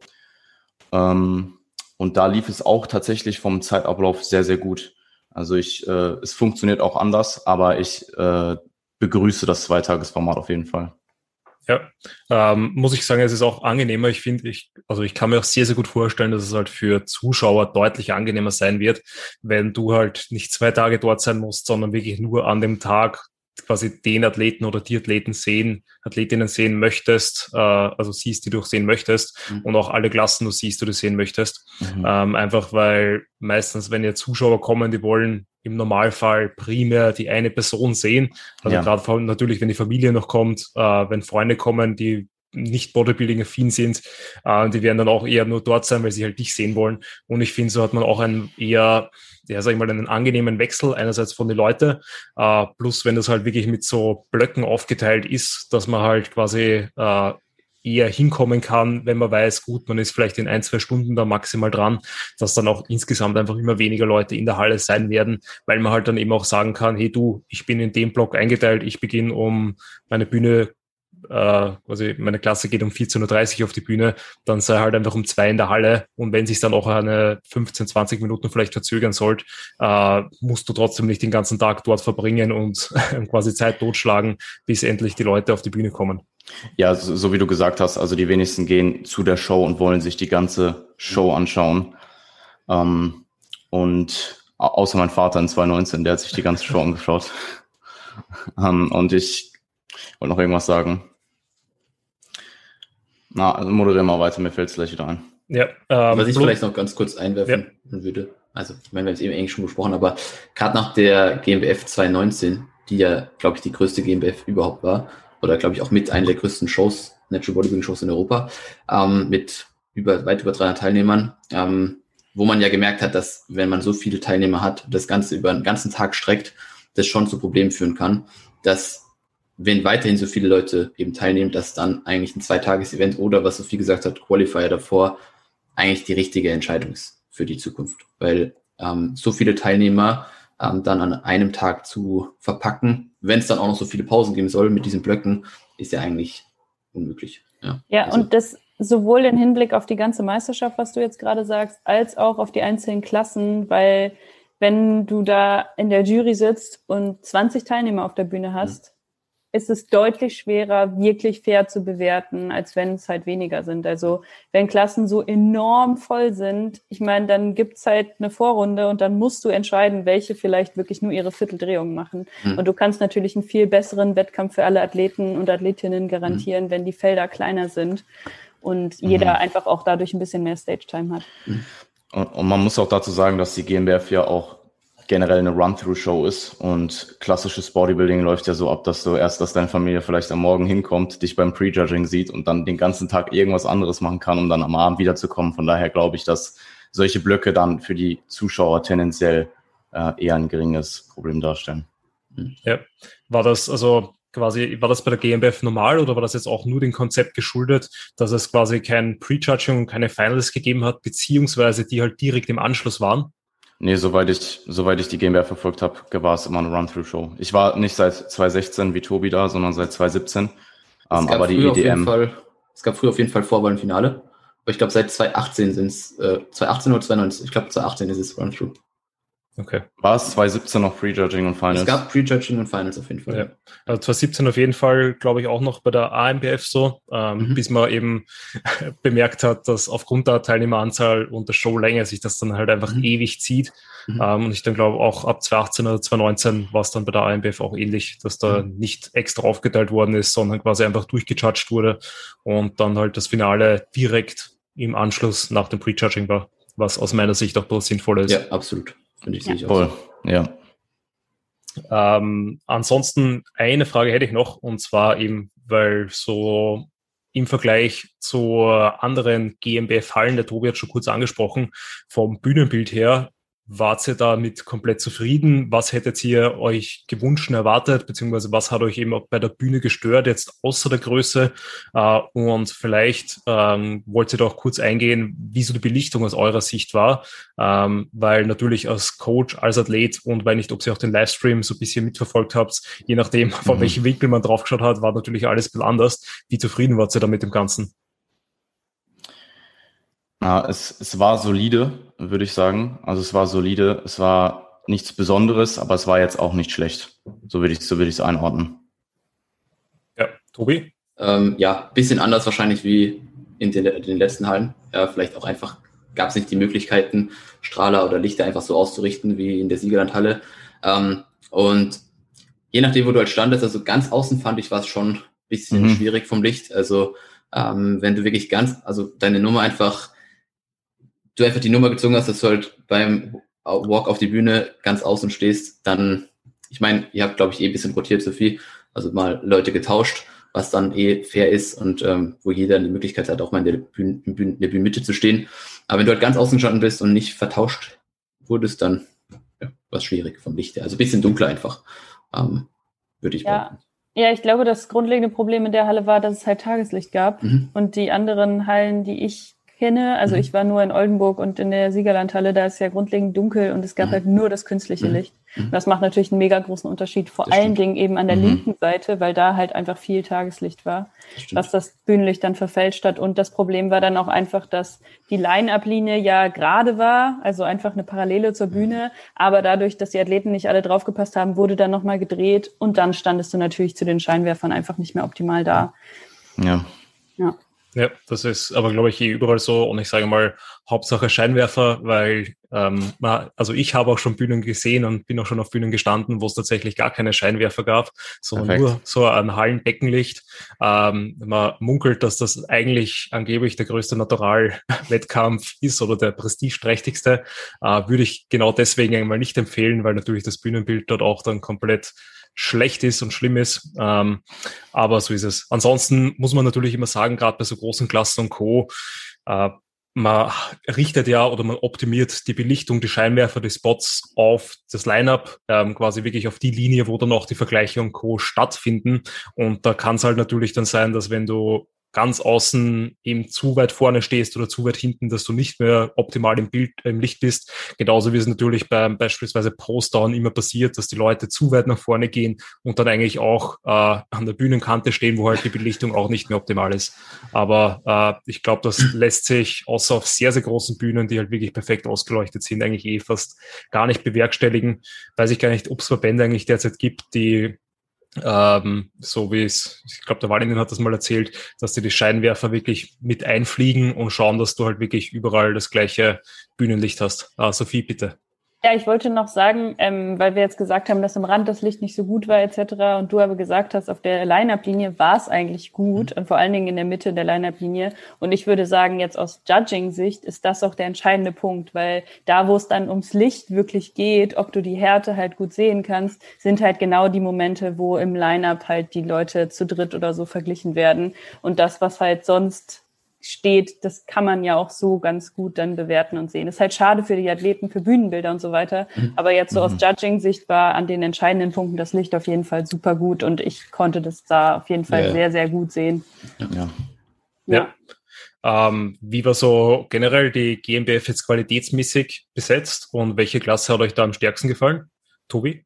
Ähm, und da lief es auch tatsächlich vom Zeitablauf sehr, sehr gut. Also ich, äh, es funktioniert auch anders, aber ich äh, begrüße das Zweitagesformat auf jeden Fall. Ja, ähm, muss ich sagen, es ist auch angenehmer. Ich finde, ich, also ich kann mir auch sehr, sehr gut vorstellen, dass es halt für Zuschauer deutlich angenehmer sein wird, wenn du halt nicht zwei Tage dort sein musst, sondern wirklich nur an dem Tag quasi den Athleten oder die Athleten sehen, Athletinnen sehen möchtest, äh, also siehst, die du auch sehen möchtest mhm. und auch alle Klassen du siehst, die du sehen möchtest. Mhm. Ähm, einfach weil meistens, wenn jetzt Zuschauer kommen, die wollen im Normalfall primär die eine Person sehen. Also ja. gerade natürlich, wenn die Familie noch kommt, äh, wenn Freunde kommen, die nicht Bodybuilding-affin sind, äh, die werden dann auch eher nur dort sein, weil sie halt dich sehen wollen. Und ich finde, so hat man auch einen eher, ja, sag ich mal, einen angenehmen Wechsel einerseits von den Leuten, äh, plus wenn das halt wirklich mit so Blöcken aufgeteilt ist, dass man halt quasi äh, eher hinkommen kann, wenn man weiß, gut, man ist vielleicht in ein, zwei Stunden da maximal dran, dass dann auch insgesamt einfach immer weniger Leute in der Halle sein werden, weil man halt dann eben auch sagen kann, hey du, ich bin in dem Block eingeteilt, ich beginne um meine Bühne äh, quasi meine Klasse geht um 14.30 Uhr auf die Bühne, dann sei halt einfach um zwei in der Halle und wenn sich dann auch eine 15, 20 Minuten vielleicht verzögern sollte, äh, musst du trotzdem nicht den ganzen Tag dort verbringen und quasi Zeit totschlagen, bis endlich die Leute auf die Bühne kommen. Ja, so, so wie du gesagt hast, also die wenigsten gehen zu der Show und wollen sich die ganze Show anschauen. Ähm, und außer mein Vater in 2019, der hat sich die ganze Show angeschaut. ähm, und ich wollte noch irgendwas sagen. Na, also moderiere mal weiter, mir fällt es gleich wieder ein. Ja, ähm, Was ich vielleicht noch ganz kurz einwerfen ja. würde, also ich meine, wir haben es eben eigentlich schon besprochen, aber gerade nach der GmbF 2019, die ja, glaube ich, die größte GmbF überhaupt war, oder glaube ich auch mit einer der größten Shows, Natural Bodybuilding Shows in Europa, ähm, mit über, weit über 300 Teilnehmern, ähm, wo man ja gemerkt hat, dass wenn man so viele Teilnehmer hat, das Ganze über einen ganzen Tag streckt, das schon zu Problemen führen kann, dass wenn weiterhin so viele Leute eben teilnehmen, dass dann eigentlich ein Zweitages-Event oder, was Sophie gesagt hat, Qualifier davor, eigentlich die richtige Entscheidung ist für die Zukunft. Weil ähm, so viele Teilnehmer ähm, dann an einem Tag zu verpacken, wenn es dann auch noch so viele Pausen geben soll mit diesen Blöcken, ist ja eigentlich unmöglich. Ja, ja also. und das sowohl im Hinblick auf die ganze Meisterschaft, was du jetzt gerade sagst, als auch auf die einzelnen Klassen, weil wenn du da in der Jury sitzt und 20 Teilnehmer auf der Bühne hast, ist es deutlich schwerer, wirklich fair zu bewerten, als wenn es halt weniger sind. Also wenn Klassen so enorm voll sind, ich meine, dann gibt's halt eine Vorrunde und dann musst du entscheiden, welche vielleicht wirklich nur ihre Vierteldrehung machen. Mhm. Und du kannst natürlich einen viel besseren Wettkampf für alle Athleten und Athletinnen garantieren, mhm. wenn die Felder kleiner sind und mhm. jeder einfach auch dadurch ein bisschen mehr Stage-Time hat. Und man muss auch dazu sagen, dass die GmbF ja auch generell eine Run-Through-Show ist. Und klassisches Bodybuilding läuft ja so ab, dass du erst, dass deine Familie vielleicht am Morgen hinkommt, dich beim Prejudging sieht und dann den ganzen Tag irgendwas anderes machen kann, um dann am Abend wiederzukommen. Von daher glaube ich, dass solche Blöcke dann für die Zuschauer tendenziell äh, eher ein geringes Problem darstellen. Ja, war das also quasi, war das bei der GmbF normal oder war das jetzt auch nur dem Konzept geschuldet, dass es quasi kein Prejudging und keine Finals gegeben hat, beziehungsweise die halt direkt im Anschluss waren? Nee, soweit ich, soweit ich die GmbH verfolgt habe, war es immer eine Run-Through-Show. Ich war nicht seit 2016 wie Tobi da, sondern seit 2017. Ähm, aber die EDM. Fall, es gab früher auf jeden Fall Vorwahl-Finale. Aber ich glaube, seit 2018 sind es, äh, 2018 oder 2019, ich glaube 2018 ist es Run-Through. Okay. War es 2017 noch Prejudging und Finals? Es gab Prejudging und Finals auf jeden Fall. Ja. Also 2017 auf jeden Fall, glaube ich, auch noch bei der AMBF so, ähm, mhm. bis man eben bemerkt hat, dass aufgrund der Teilnehmeranzahl und der Showlänge sich das dann halt einfach mhm. ewig zieht. Mhm. Ähm, und ich dann glaube auch ab 2018 oder 2019 war es dann bei der AMBF auch ähnlich, dass da mhm. nicht extra aufgeteilt worden ist, sondern quasi einfach durchgejudged wurde und dann halt das Finale direkt im Anschluss nach dem Prejudging war, was aus meiner Sicht auch sinnvoll ist. Ja, absolut. Finde ich, ja. sehe ich. Voll, so. ja. Ähm, ansonsten eine Frage hätte ich noch, und zwar eben, weil so im Vergleich zu anderen GmbF-Hallen, der Tobi hat schon kurz angesprochen, vom Bühnenbild her Wart ihr damit komplett zufrieden? Was hättet ihr euch gewünscht und erwartet? Beziehungsweise was hat euch eben auch bei der Bühne gestört, jetzt außer der Größe? Äh, und vielleicht ähm, wollt ihr doch kurz eingehen, wie so die Belichtung aus eurer Sicht war. Ähm, weil natürlich als Coach, als Athlet und weil nicht, ob ihr auch den Livestream so ein bisschen mitverfolgt habt, je nachdem, von mhm. welchem Winkel man draufgeschaut hat, war natürlich alles ein bisschen anders. Wie zufrieden wart ihr da mit dem Ganzen? Ja, es, es war solide, würde ich sagen. Also es war solide. Es war nichts Besonderes, aber es war jetzt auch nicht schlecht. So würde ich so es einordnen. Ja, Tobi? Ähm, ja, bisschen anders wahrscheinlich wie in den, in den letzten Hallen. Ja, vielleicht auch einfach gab es nicht die Möglichkeiten, Strahler oder Lichter einfach so auszurichten wie in der Siegerlandhalle. Ähm, und je nachdem, wo du halt standest, also ganz außen fand ich war es schon ein bisschen mhm. schwierig vom Licht. Also ähm, wenn du wirklich ganz, also deine Nummer einfach du einfach die Nummer gezogen hast, dass du halt beim Walk auf die Bühne ganz außen stehst, dann, ich meine, ihr habt, glaube ich, eh ein bisschen rotiert, Sophie, also mal Leute getauscht, was dann eh fair ist und ähm, wo jeder die Möglichkeit hat, auch mal in der, Bühne, in der Bühnenmitte zu stehen. Aber wenn du halt ganz außen gestanden bist und nicht vertauscht wurdest, dann ja, war es schwierig vom Licht her. Also ein bisschen dunkler einfach, ähm, würde ich ja. behaupten. Ja, ich glaube, das grundlegende Problem in der Halle war, dass es halt Tageslicht gab mhm. und die anderen Hallen, die ich kenne. Also mhm. ich war nur in Oldenburg und in der Siegerlandhalle, da ist ja grundlegend dunkel und es gab mhm. halt nur das künstliche mhm. Licht. Mhm. Das macht natürlich einen mega großen Unterschied, vor das allen stimmt. Dingen eben an der mhm. linken Seite, weil da halt einfach viel Tageslicht war, das was das Bühnenlicht dann verfälscht hat. Und das Problem war dann auch einfach, dass die Line-Up-Linie ja gerade war, also einfach eine Parallele zur Bühne, aber dadurch, dass die Athleten nicht alle draufgepasst haben, wurde dann nochmal gedreht und dann standest du natürlich zu den Scheinwerfern einfach nicht mehr optimal da. Ja. Ja. Ja, das ist aber, glaube ich, eh überall so. Und ich sage mal, Hauptsache Scheinwerfer, weil, ähm, also ich habe auch schon Bühnen gesehen und bin auch schon auf Bühnen gestanden, wo es tatsächlich gar keine Scheinwerfer gab, sondern Perfekt. nur so ein Hallenbeckenlicht. Ähm, man munkelt, dass das eigentlich angeblich der größte Natural-Wettkampf ist oder der prestigeträchtigste. Äh, würde ich genau deswegen einmal nicht empfehlen, weil natürlich das Bühnenbild dort auch dann komplett schlecht ist und schlimm ist. Ähm, aber so ist es. Ansonsten muss man natürlich immer sagen, gerade bei so großen Klassen und Co., äh, man richtet ja oder man optimiert die Belichtung, die Scheinwerfer, die Spots auf das Lineup, ähm, quasi wirklich auf die Linie, wo dann auch die Vergleiche und Co. stattfinden. Und da kann es halt natürlich dann sein, dass wenn du ganz außen eben zu weit vorne stehst oder zu weit hinten, dass du nicht mehr optimal im Bild, im Licht bist. Genauso wie es natürlich beim beispielsweise Postdown immer passiert, dass die Leute zu weit nach vorne gehen und dann eigentlich auch äh, an der Bühnenkante stehen, wo halt die Belichtung auch nicht mehr optimal ist. Aber äh, ich glaube, das lässt sich außer auf sehr, sehr großen Bühnen, die halt wirklich perfekt ausgeleuchtet sind, eigentlich eh fast gar nicht bewerkstelligen. Weiß ich gar nicht, ob es Verbände eigentlich derzeit gibt, die ähm, so wie es, ich glaube, der Valentin hat das mal erzählt, dass die die Scheinwerfer wirklich mit einfliegen und schauen, dass du halt wirklich überall das gleiche Bühnenlicht hast. Ah, Sophie, bitte. Ja, ich wollte noch sagen, ähm, weil wir jetzt gesagt haben, dass am Rand das Licht nicht so gut war etc. Und du aber gesagt hast, auf der Line-Up-Linie war es eigentlich gut und vor allen Dingen in der Mitte der Line-Up-Linie. Und ich würde sagen, jetzt aus Judging-Sicht ist das auch der entscheidende Punkt, weil da, wo es dann ums Licht wirklich geht, ob du die Härte halt gut sehen kannst, sind halt genau die Momente, wo im Line-Up halt die Leute zu dritt oder so verglichen werden. Und das, was halt sonst steht, das kann man ja auch so ganz gut dann bewerten und sehen. ist halt schade für die Athleten, für Bühnenbilder und so weiter. Mhm. Aber jetzt so aus mhm. Judging-Sicht war an den entscheidenden Punkten das Licht auf jeden Fall super gut und ich konnte das da auf jeden Fall ja. sehr, sehr gut sehen. Ja. ja. ja. Ähm, wie war so generell die GmbF jetzt qualitätsmäßig besetzt und welche Klasse hat euch da am stärksten gefallen? Tobi?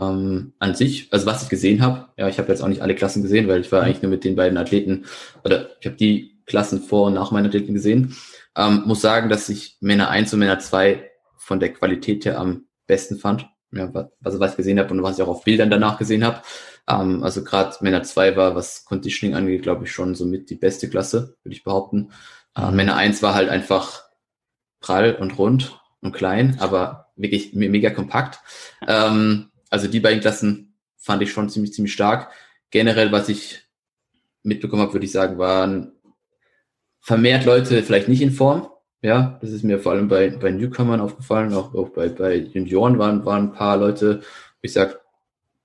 Ähm, an sich, also was ich gesehen habe, ja, ich habe jetzt auch nicht alle Klassen gesehen, weil ich war mhm. eigentlich nur mit den beiden Athleten, oder ich habe die Klassen vor und nach meiner Athleten gesehen. Ähm, muss sagen, dass ich Männer 1 und Männer 2 von der Qualität her am besten fand. Ja, also was ich gesehen habe und was ich auch auf Bildern danach gesehen habe. Ähm, also gerade Männer 2 war, was Conditioning angeht, glaube ich, schon somit die beste Klasse, würde ich behaupten. Äh, Männer 1 war halt einfach prall und rund und klein, aber wirklich mega kompakt. Ähm, also die beiden Klassen fand ich schon ziemlich, ziemlich stark. Generell, was ich mitbekommen habe, würde ich sagen, waren vermehrt Leute vielleicht nicht in Form. Ja, das ist mir vor allem bei, bei Newcomern aufgefallen, auch, auch bei, bei Junioren waren, waren ein paar Leute, wo ich sage,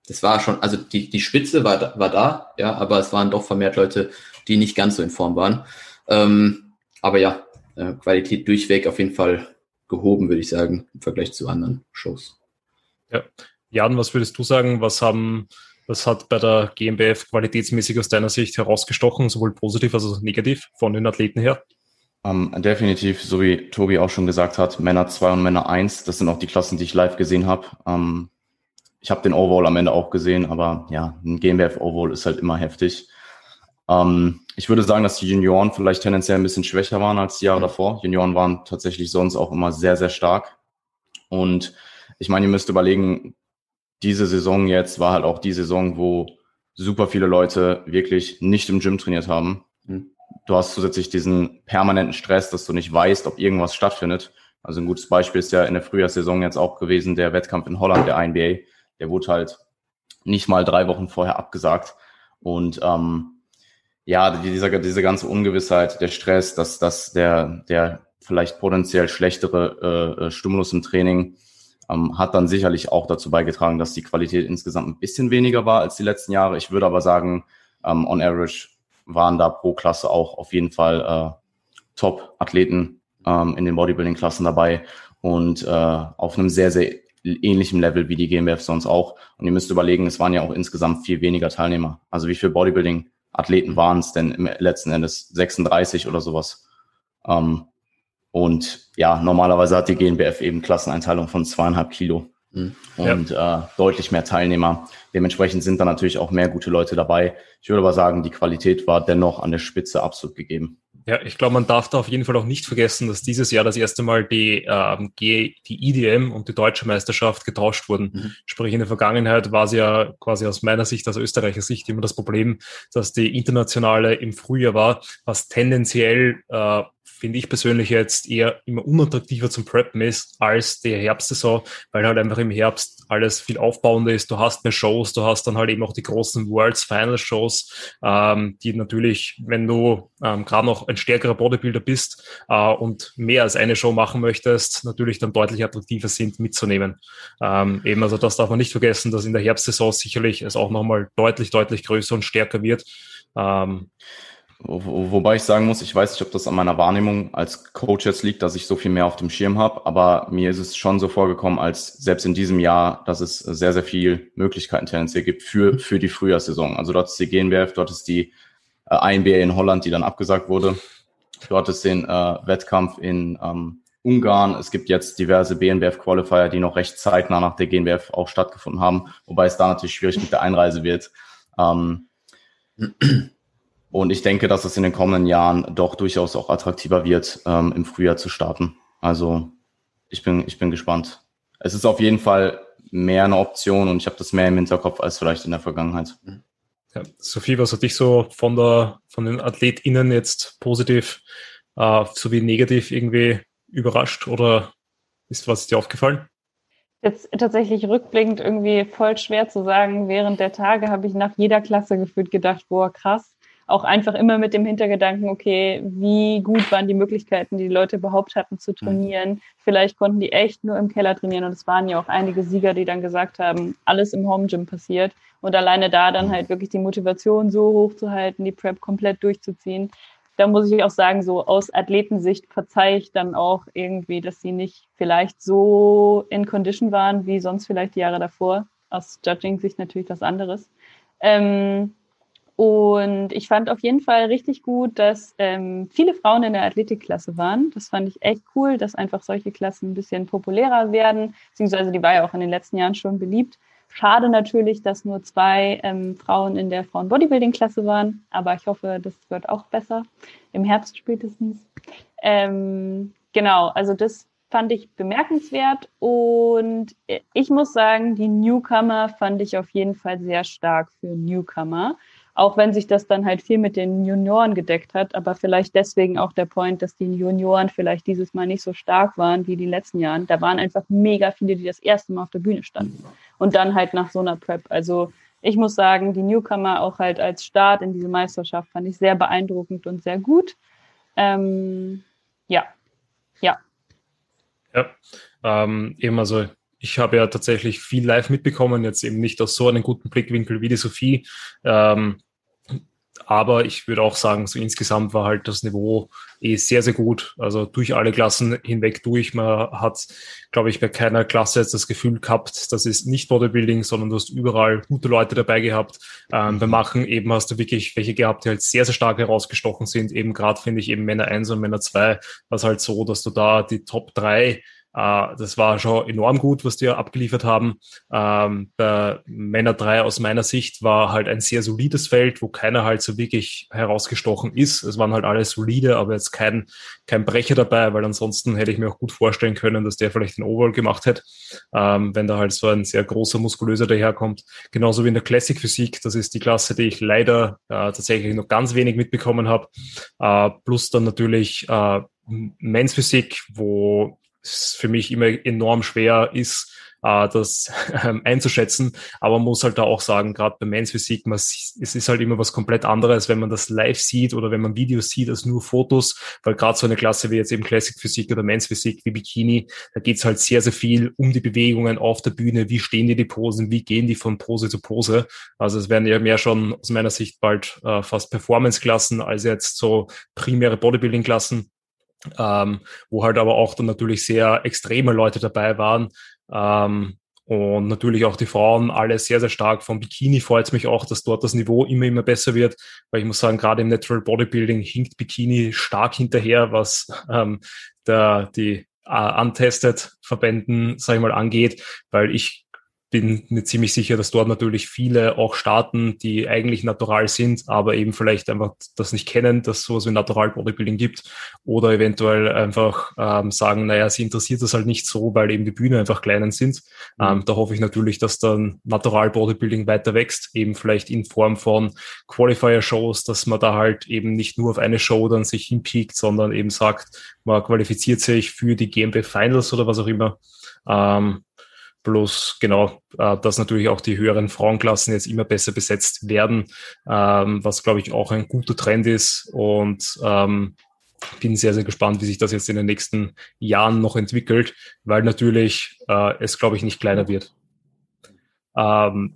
das war schon, also die, die Spitze war, war da, ja, aber es waren doch vermehrt Leute, die nicht ganz so in Form waren. Ähm, aber ja, äh, Qualität durchweg auf jeden Fall gehoben, würde ich sagen, im Vergleich zu anderen Shows. Ja. Jan, was würdest du sagen? Was haben, was hat bei der GmbF qualitätsmäßig aus deiner Sicht herausgestochen, sowohl positiv als auch negativ von den Athleten her? Um, ähm, definitiv, so wie Tobi auch schon gesagt hat, Männer 2 und Männer 1, das sind auch die Klassen, die ich live gesehen habe. Um, ähm, ich habe den Overall am Ende auch gesehen, aber ja, ein GmbF Overall ist halt immer heftig. Um, ähm, ich würde sagen, dass die Junioren vielleicht tendenziell ein bisschen schwächer waren als die Jahre davor. Junioren waren tatsächlich sonst auch immer sehr, sehr stark. Und ich meine, ihr müsst überlegen, diese Saison jetzt war halt auch die Saison, wo super viele Leute wirklich nicht im Gym trainiert haben. Mhm. Du hast zusätzlich diesen permanenten Stress, dass du nicht weißt, ob irgendwas stattfindet. Also ein gutes Beispiel ist ja in der Frühjahrssaison jetzt auch gewesen, der Wettkampf in Holland, der NBA. Der wurde halt nicht mal drei Wochen vorher abgesagt. Und ähm, ja, dieser, diese ganze Ungewissheit, der Stress, dass, dass der, der vielleicht potenziell schlechtere äh, äh, Stimulus im Training ähm, hat dann sicherlich auch dazu beigetragen, dass die Qualität insgesamt ein bisschen weniger war als die letzten Jahre. Ich würde aber sagen, ähm, on average waren da pro Klasse auch auf jeden Fall äh, Top-Athleten ähm, in den Bodybuilding-Klassen dabei und äh, auf einem sehr, sehr ähnlichen Level wie die GmbF sonst auch. Und ihr müsst überlegen, es waren ja auch insgesamt viel weniger Teilnehmer. Also wie viel Bodybuilding Athleten waren es denn im letzten Endes 36 oder sowas. Ähm, und ja, normalerweise hat die GNBF eben Klasseneinteilung von zweieinhalb Kilo mhm. und ja. äh, deutlich mehr Teilnehmer. Dementsprechend sind da natürlich auch mehr gute Leute dabei. Ich würde aber sagen, die Qualität war dennoch an der Spitze absolut gegeben. Ja, ich glaube, man darf da auf jeden Fall auch nicht vergessen, dass dieses Jahr das erste Mal die, ähm, die IDM und die deutsche Meisterschaft getauscht wurden. Mhm. Sprich, in der Vergangenheit war es ja quasi aus meiner Sicht, aus Österreicher Sicht, immer das Problem, dass die internationale im Frühjahr war, was tendenziell äh, finde ich persönlich jetzt eher immer unattraktiver zum Preppen ist als die Herbstsaison, weil halt einfach im Herbst alles viel aufbauender ist. Du hast mehr Shows, du hast dann halt eben auch die großen Worlds Final Shows, ähm, die natürlich, wenn du ähm, gerade noch ein stärkerer Bodybuilder bist äh, und mehr als eine Show machen möchtest, natürlich dann deutlich attraktiver sind mitzunehmen. Ähm, eben, also das darf man nicht vergessen, dass in der Herbstsaison sicherlich es auch nochmal deutlich, deutlich größer und stärker wird. Ähm, wo, wobei ich sagen muss, ich weiß nicht, ob das an meiner Wahrnehmung als Coach jetzt liegt, dass ich so viel mehr auf dem Schirm habe, aber mir ist es schon so vorgekommen, als selbst in diesem Jahr, dass es sehr, sehr viel Möglichkeiten tendenziell gibt für, für die Frühjahrssaison. Also dort ist die GNBF, dort ist die äh, INBA in Holland, die dann abgesagt wurde. Dort ist den äh, Wettkampf in ähm, Ungarn. Es gibt jetzt diverse BNBF-Qualifier, die noch recht zeitnah nach der GNBF auch stattgefunden haben, wobei es da natürlich schwierig mit der Einreise wird. Ähm, und ich denke, dass es in den kommenden Jahren doch durchaus auch attraktiver wird, ähm, im Frühjahr zu starten. Also ich bin, ich bin gespannt. Es ist auf jeden Fall mehr eine Option und ich habe das mehr im Hinterkopf als vielleicht in der Vergangenheit. Ja, Sophie, was hat dich so von der von den AthletInnen jetzt positiv äh, sowie negativ irgendwie überrascht oder ist was dir aufgefallen? Jetzt tatsächlich rückblickend irgendwie voll schwer zu sagen. Während der Tage habe ich nach jeder Klasse gefühlt gedacht, boah, krass, auch einfach immer mit dem Hintergedanken, okay, wie gut waren die Möglichkeiten, die die Leute überhaupt hatten zu mhm. trainieren. Mhm. Vielleicht konnten die echt nur im Keller trainieren und es waren ja auch einige Sieger, die dann gesagt haben, alles im Home Gym passiert und alleine da dann mhm. halt wirklich die Motivation so hoch zu halten, die Prep komplett durchzuziehen. Da muss ich auch sagen, so aus Athletensicht verzeihe ich dann auch irgendwie, dass sie nicht vielleicht so in Condition waren wie sonst vielleicht die Jahre davor. Aus Judging-Sicht natürlich was anderes. Ähm, und ich fand auf jeden Fall richtig gut, dass ähm, viele Frauen in der Athletikklasse waren. Das fand ich echt cool, dass einfach solche Klassen ein bisschen populärer werden, beziehungsweise die war ja auch in den letzten Jahren schon beliebt. Schade natürlich, dass nur zwei ähm, Frauen in der Frauen-Bodybuilding-Klasse waren, aber ich hoffe, das wird auch besser, im Herbst spätestens. Ähm, genau, also das fand ich bemerkenswert und ich muss sagen, die Newcomer fand ich auf jeden Fall sehr stark für Newcomer auch wenn sich das dann halt viel mit den Junioren gedeckt hat, aber vielleicht deswegen auch der Point, dass die Junioren vielleicht dieses Mal nicht so stark waren wie die letzten Jahren. Da waren einfach mega viele, die das erste Mal auf der Bühne standen und dann halt nach so einer Prep. Also ich muss sagen, die Newcomer auch halt als Start in diese Meisterschaft fand ich sehr beeindruckend und sehr gut. Ähm, ja, ja. Ja, ähm, eben also ich habe ja tatsächlich viel live mitbekommen, jetzt eben nicht aus so einem guten Blickwinkel wie die Sophie. Ähm, aber ich würde auch sagen, so insgesamt war halt das Niveau eh sehr, sehr gut. Also durch alle Klassen hinweg durch. Man hat, glaube ich, bei keiner Klasse jetzt das Gefühl gehabt, das ist nicht Bodybuilding, sondern du hast überall gute Leute dabei gehabt. Ähm, beim Machen eben hast du wirklich welche gehabt, die halt sehr, sehr stark herausgestochen sind. Eben gerade finde ich eben Männer 1 und Männer 2 was halt so, dass du da die Top 3 äh, das war schon enorm gut, was die abgeliefert haben. Ähm, bei Männer 3 aus meiner Sicht war halt ein sehr solides Feld, wo keiner halt so wirklich herausgestochen ist. Es waren halt alle solide, aber jetzt kein, kein Brecher dabei, weil ansonsten hätte ich mir auch gut vorstellen können, dass der vielleicht den Overall gemacht hätte, ähm, wenn da halt so ein sehr großer Muskulöser daherkommt. Genauso wie in der Classic Physik, das ist die Klasse, die ich leider äh, tatsächlich noch ganz wenig mitbekommen habe. Äh, plus dann natürlich äh, Men's Physik, wo es für mich immer enorm schwer ist, äh, das ähm, einzuschätzen. Aber man muss halt da auch sagen, gerade bei Men's Physik, man, es ist halt immer was komplett anderes, wenn man das live sieht oder wenn man Videos sieht als nur Fotos, weil gerade so eine Klasse wie jetzt eben Classic Physik oder Men's Physik wie Bikini, da geht's halt sehr, sehr viel um die Bewegungen auf der Bühne, wie stehen die die Posen, wie gehen die von Pose zu Pose. Also es werden ja mehr schon aus meiner Sicht bald äh, fast Performance-Klassen als jetzt so primäre Bodybuilding-Klassen ähm, wo halt aber auch dann natürlich sehr extreme Leute dabei waren. Ähm, und natürlich auch die Frauen alle sehr, sehr stark. Vom Bikini freut es mich auch, dass dort das Niveau immer, immer besser wird, weil ich muss sagen, gerade im Natural Bodybuilding hinkt Bikini stark hinterher, was ähm, der, die uh, untested Verbänden, sage ich mal, angeht, weil ich bin mir ziemlich sicher, dass dort natürlich viele auch starten, die eigentlich natural sind, aber eben vielleicht einfach das nicht kennen, dass sowas wie Natural Bodybuilding gibt oder eventuell einfach ähm, sagen, naja, sie interessiert das halt nicht so, weil eben die Bühne einfach kleinen sind. Mhm. Ähm, da hoffe ich natürlich, dass dann Natural Bodybuilding weiter wächst, eben vielleicht in Form von Qualifier-Shows, dass man da halt eben nicht nur auf eine Show dann sich hinpiekt, sondern eben sagt, man qualifiziert sich für die GmbF Finals oder was auch immer. Ähm, Plus genau, äh, dass natürlich auch die höheren Frauenklassen jetzt immer besser besetzt werden, ähm, was glaube ich auch ein guter Trend ist. Und ähm, bin sehr, sehr gespannt, wie sich das jetzt in den nächsten Jahren noch entwickelt, weil natürlich äh, es, glaube ich, nicht kleiner wird. Ähm,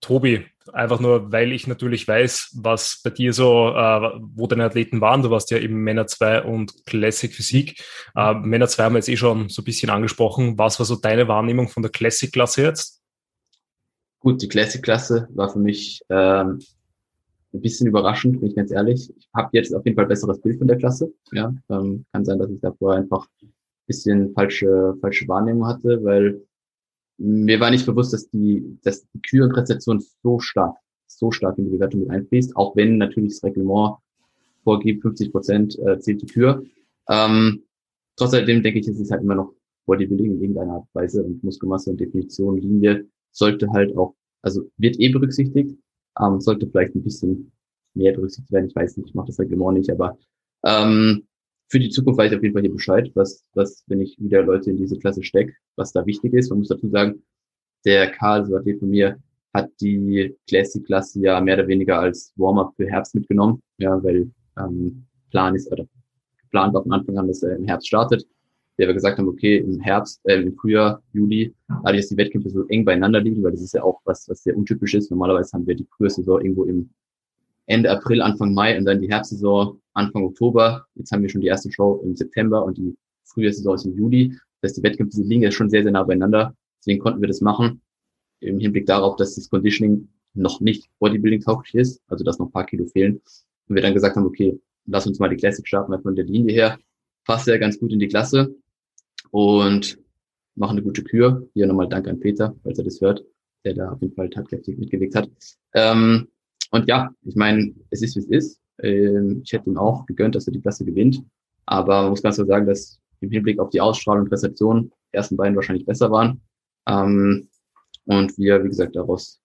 Tobi, einfach nur, weil ich natürlich weiß, was bei dir so, äh, wo deine Athleten waren. Du warst ja eben Männer 2 und Classic Physik. Äh, Männer 2 haben wir jetzt eh schon so ein bisschen angesprochen. Was war so deine Wahrnehmung von der Classic-Klasse jetzt? Gut, die Classic-Klasse war für mich ähm, ein bisschen überraschend, bin ich ganz ehrlich. Ich habe jetzt auf jeden Fall ein besseres Bild von der Klasse. Ja, ähm, kann sein, dass ich davor einfach ein bisschen falsche, falsche Wahrnehmung hatte, weil mir war nicht bewusst, dass die, dass die Kürenprästation so stark, so stark in die Bewertung mit einfließt, auch wenn natürlich das Reglement vorgibt, 50 Prozent äh, zählt die Kür. Ähm, trotzdem denke ich, es ist halt immer noch Bodybuilding in irgendeiner Art und Weise und Muskelmasse und Definition, Linie sollte halt auch, also wird eh berücksichtigt, ähm, sollte vielleicht ein bisschen mehr berücksichtigt werden. Ich weiß nicht, ich mache das Reglement nicht, aber ähm, für die Zukunft weiß ich auf jeden Fall hier Bescheid, was, was, wenn ich wieder Leute in diese Klasse stecke, was da wichtig ist. Man muss dazu sagen, der Karl, so hat von mir, hat die Classic-Klasse ja mehr oder weniger als Warm-up für Herbst mitgenommen, ja, weil ähm, Plan ist, oder geplant war von Anfang an, dass er im Herbst startet. Der wir gesagt haben, okay, im Herbst, äh, im Frühjahr, Juli, dadurch, dass die Wettkämpfe so eng beieinander liegen, weil das ist ja auch was, was sehr untypisch ist. Normalerweise haben wir die Frühsaison irgendwo im Ende April, Anfang Mai und dann die Herbstsaison Anfang Oktober. Jetzt haben wir schon die erste Show im September und die Frühjahrssaison ist im Juli. Das heißt, die Wettkämpfe liegen ja schon sehr, sehr nah beieinander. Deswegen konnten wir das machen. Im Hinblick darauf, dass das Conditioning noch nicht Bodybuilding-tauglich ist, also dass noch ein paar Kilo fehlen. Und wir dann gesagt haben, okay, lass uns mal die Classic starten, weil von der Linie her passt ja ganz gut in die Klasse und machen eine gute Kür. Hier nochmal Dank an Peter, falls er das hört, der da auf jeden Fall tatkräftig mitgewirkt hat. Ähm, und ja, ich meine, es ist, wie es ist. Ähm, ich hätte ihm auch gegönnt, dass er die Klasse gewinnt. Aber man muss ganz klar sagen, dass im Hinblick auf die Ausstrahlung und Rezeption die ersten beiden wahrscheinlich besser waren. Ähm, und wir, wie gesagt, daraus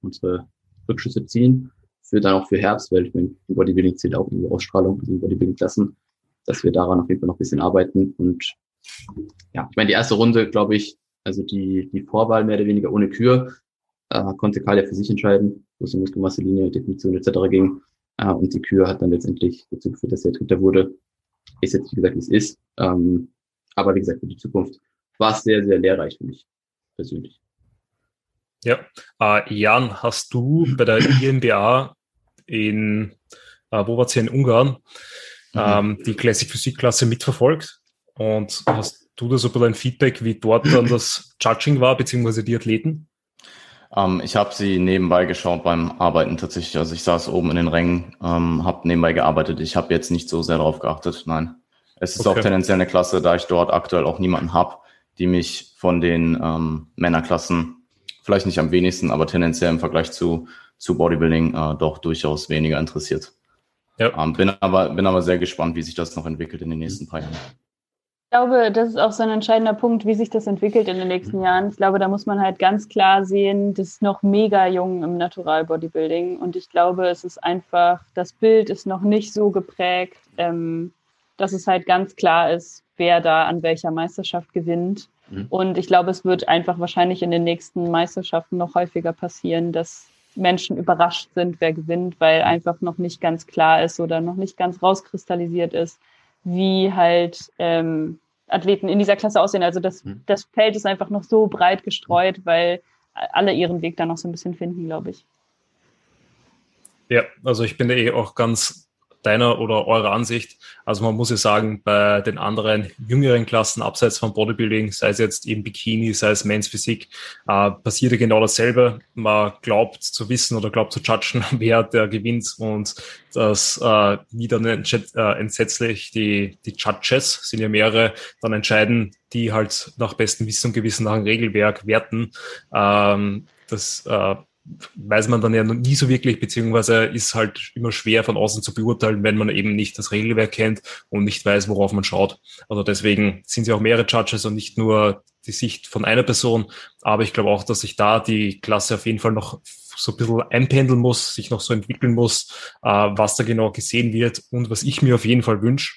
unsere Rückschlüsse ziehen. Für dann auch für Herbst, weil ich meine, Bodybuilding zählt auch die Ausstrahlung, also Bodybuilding-Klassen, dass wir daran auf jeden Fall noch ein bisschen arbeiten. Und ja, ich meine, die erste Runde, glaube ich, also die, die Vorwahl mehr oder weniger ohne Kür, äh, konnte Karl ja für sich entscheiden, wo es um Muskelmasselinie, Definition etc. ging. Äh, und die Kür hat dann letztendlich dazu geführt, dass er Dritter wurde. Ist jetzt, wie gesagt, wie es ist. Ähm, aber wie gesagt, für die Zukunft war es sehr, sehr lehrreich für mich. persönlich. Ja, äh, Jan, hast du bei der IMBA in, äh, wo war es hier in Ungarn, mhm. ähm, die Classic Physik Klasse mitverfolgt? Und hast du da so ein Feedback, wie dort dann das Judging war, beziehungsweise die Athleten? Ähm, ich habe sie nebenbei geschaut beim Arbeiten tatsächlich. Also ich saß oben in den Rängen, ähm, habe nebenbei gearbeitet. Ich habe jetzt nicht so sehr darauf geachtet. Nein. Es ist okay. auch tendenziell eine Klasse, da ich dort aktuell auch niemanden habe, die mich von den ähm, Männerklassen, vielleicht nicht am wenigsten, aber tendenziell im Vergleich zu, zu Bodybuilding äh, doch durchaus weniger interessiert. Ja. Ähm, bin, aber, bin aber sehr gespannt, wie sich das noch entwickelt in den nächsten paar Jahren. Ich glaube, das ist auch so ein entscheidender Punkt, wie sich das entwickelt in den nächsten Jahren. Ich glaube, da muss man halt ganz klar sehen, das ist noch mega jung im Natural Bodybuilding. Und ich glaube, es ist einfach, das Bild ist noch nicht so geprägt, ähm, dass es halt ganz klar ist, wer da an welcher Meisterschaft gewinnt. Mhm. Und ich glaube, es wird einfach wahrscheinlich in den nächsten Meisterschaften noch häufiger passieren, dass Menschen überrascht sind, wer gewinnt, weil einfach noch nicht ganz klar ist oder noch nicht ganz rauskristallisiert ist, wie halt ähm, Athleten in dieser Klasse aussehen. Also das, mhm. das Feld ist einfach noch so breit gestreut, weil alle ihren Weg da noch so ein bisschen finden, glaube ich. Ja, also ich bin da eh auch ganz deiner oder eurer Ansicht? Also man muss ja sagen, bei den anderen jüngeren Klassen abseits von Bodybuilding, sei es jetzt eben Bikini, sei es Men's Physik, äh, passiert ja genau dasselbe. Man glaubt zu wissen oder glaubt zu judgen, wer der gewinnt und das äh, wieder äh, entsetzlich die, die Judges, sind ja mehrere, dann entscheiden, die halt nach bestem Wissen und Gewissen nach dem Regelwerk werten. Ähm, das äh, weiß man dann ja noch nie so wirklich, beziehungsweise ist halt immer schwer von außen zu beurteilen, wenn man eben nicht das Regelwerk kennt und nicht weiß, worauf man schaut. Also deswegen sind sie auch mehrere Judges und nicht nur die Sicht von einer Person. Aber ich glaube auch, dass sich da die Klasse auf jeden Fall noch so ein bisschen einpendeln muss, sich noch so entwickeln muss, äh, was da genau gesehen wird und was ich mir auf jeden Fall wünsche,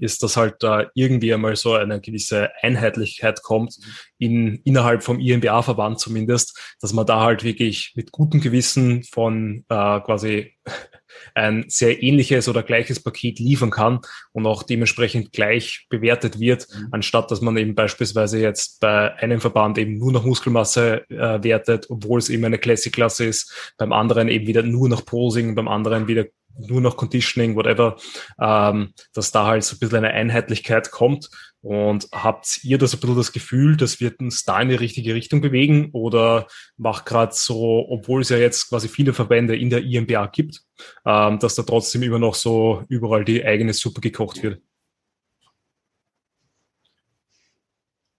ist, dass halt da irgendwie einmal so eine gewisse Einheitlichkeit kommt, in, innerhalb vom IMBA-Verband zumindest, dass man da halt wirklich mit gutem Gewissen von äh, quasi ein sehr ähnliches oder gleiches Paket liefern kann und auch dementsprechend gleich bewertet wird, mhm. anstatt dass man eben beispielsweise jetzt bei einem Verband eben nur nach Muskelmasse äh, wertet, obwohl es eben eine Classic-Klasse ist, beim anderen eben wieder nur nach Posing, beim anderen wieder nur noch Conditioning, whatever, ähm, dass da halt so ein bisschen eine Einheitlichkeit kommt. Und habt ihr da so ein bisschen das Gefühl, das wird uns da in die richtige Richtung bewegen oder macht gerade so, obwohl es ja jetzt quasi viele Verbände in der IMBA gibt, ähm, dass da trotzdem immer noch so überall die eigene Suppe gekocht wird?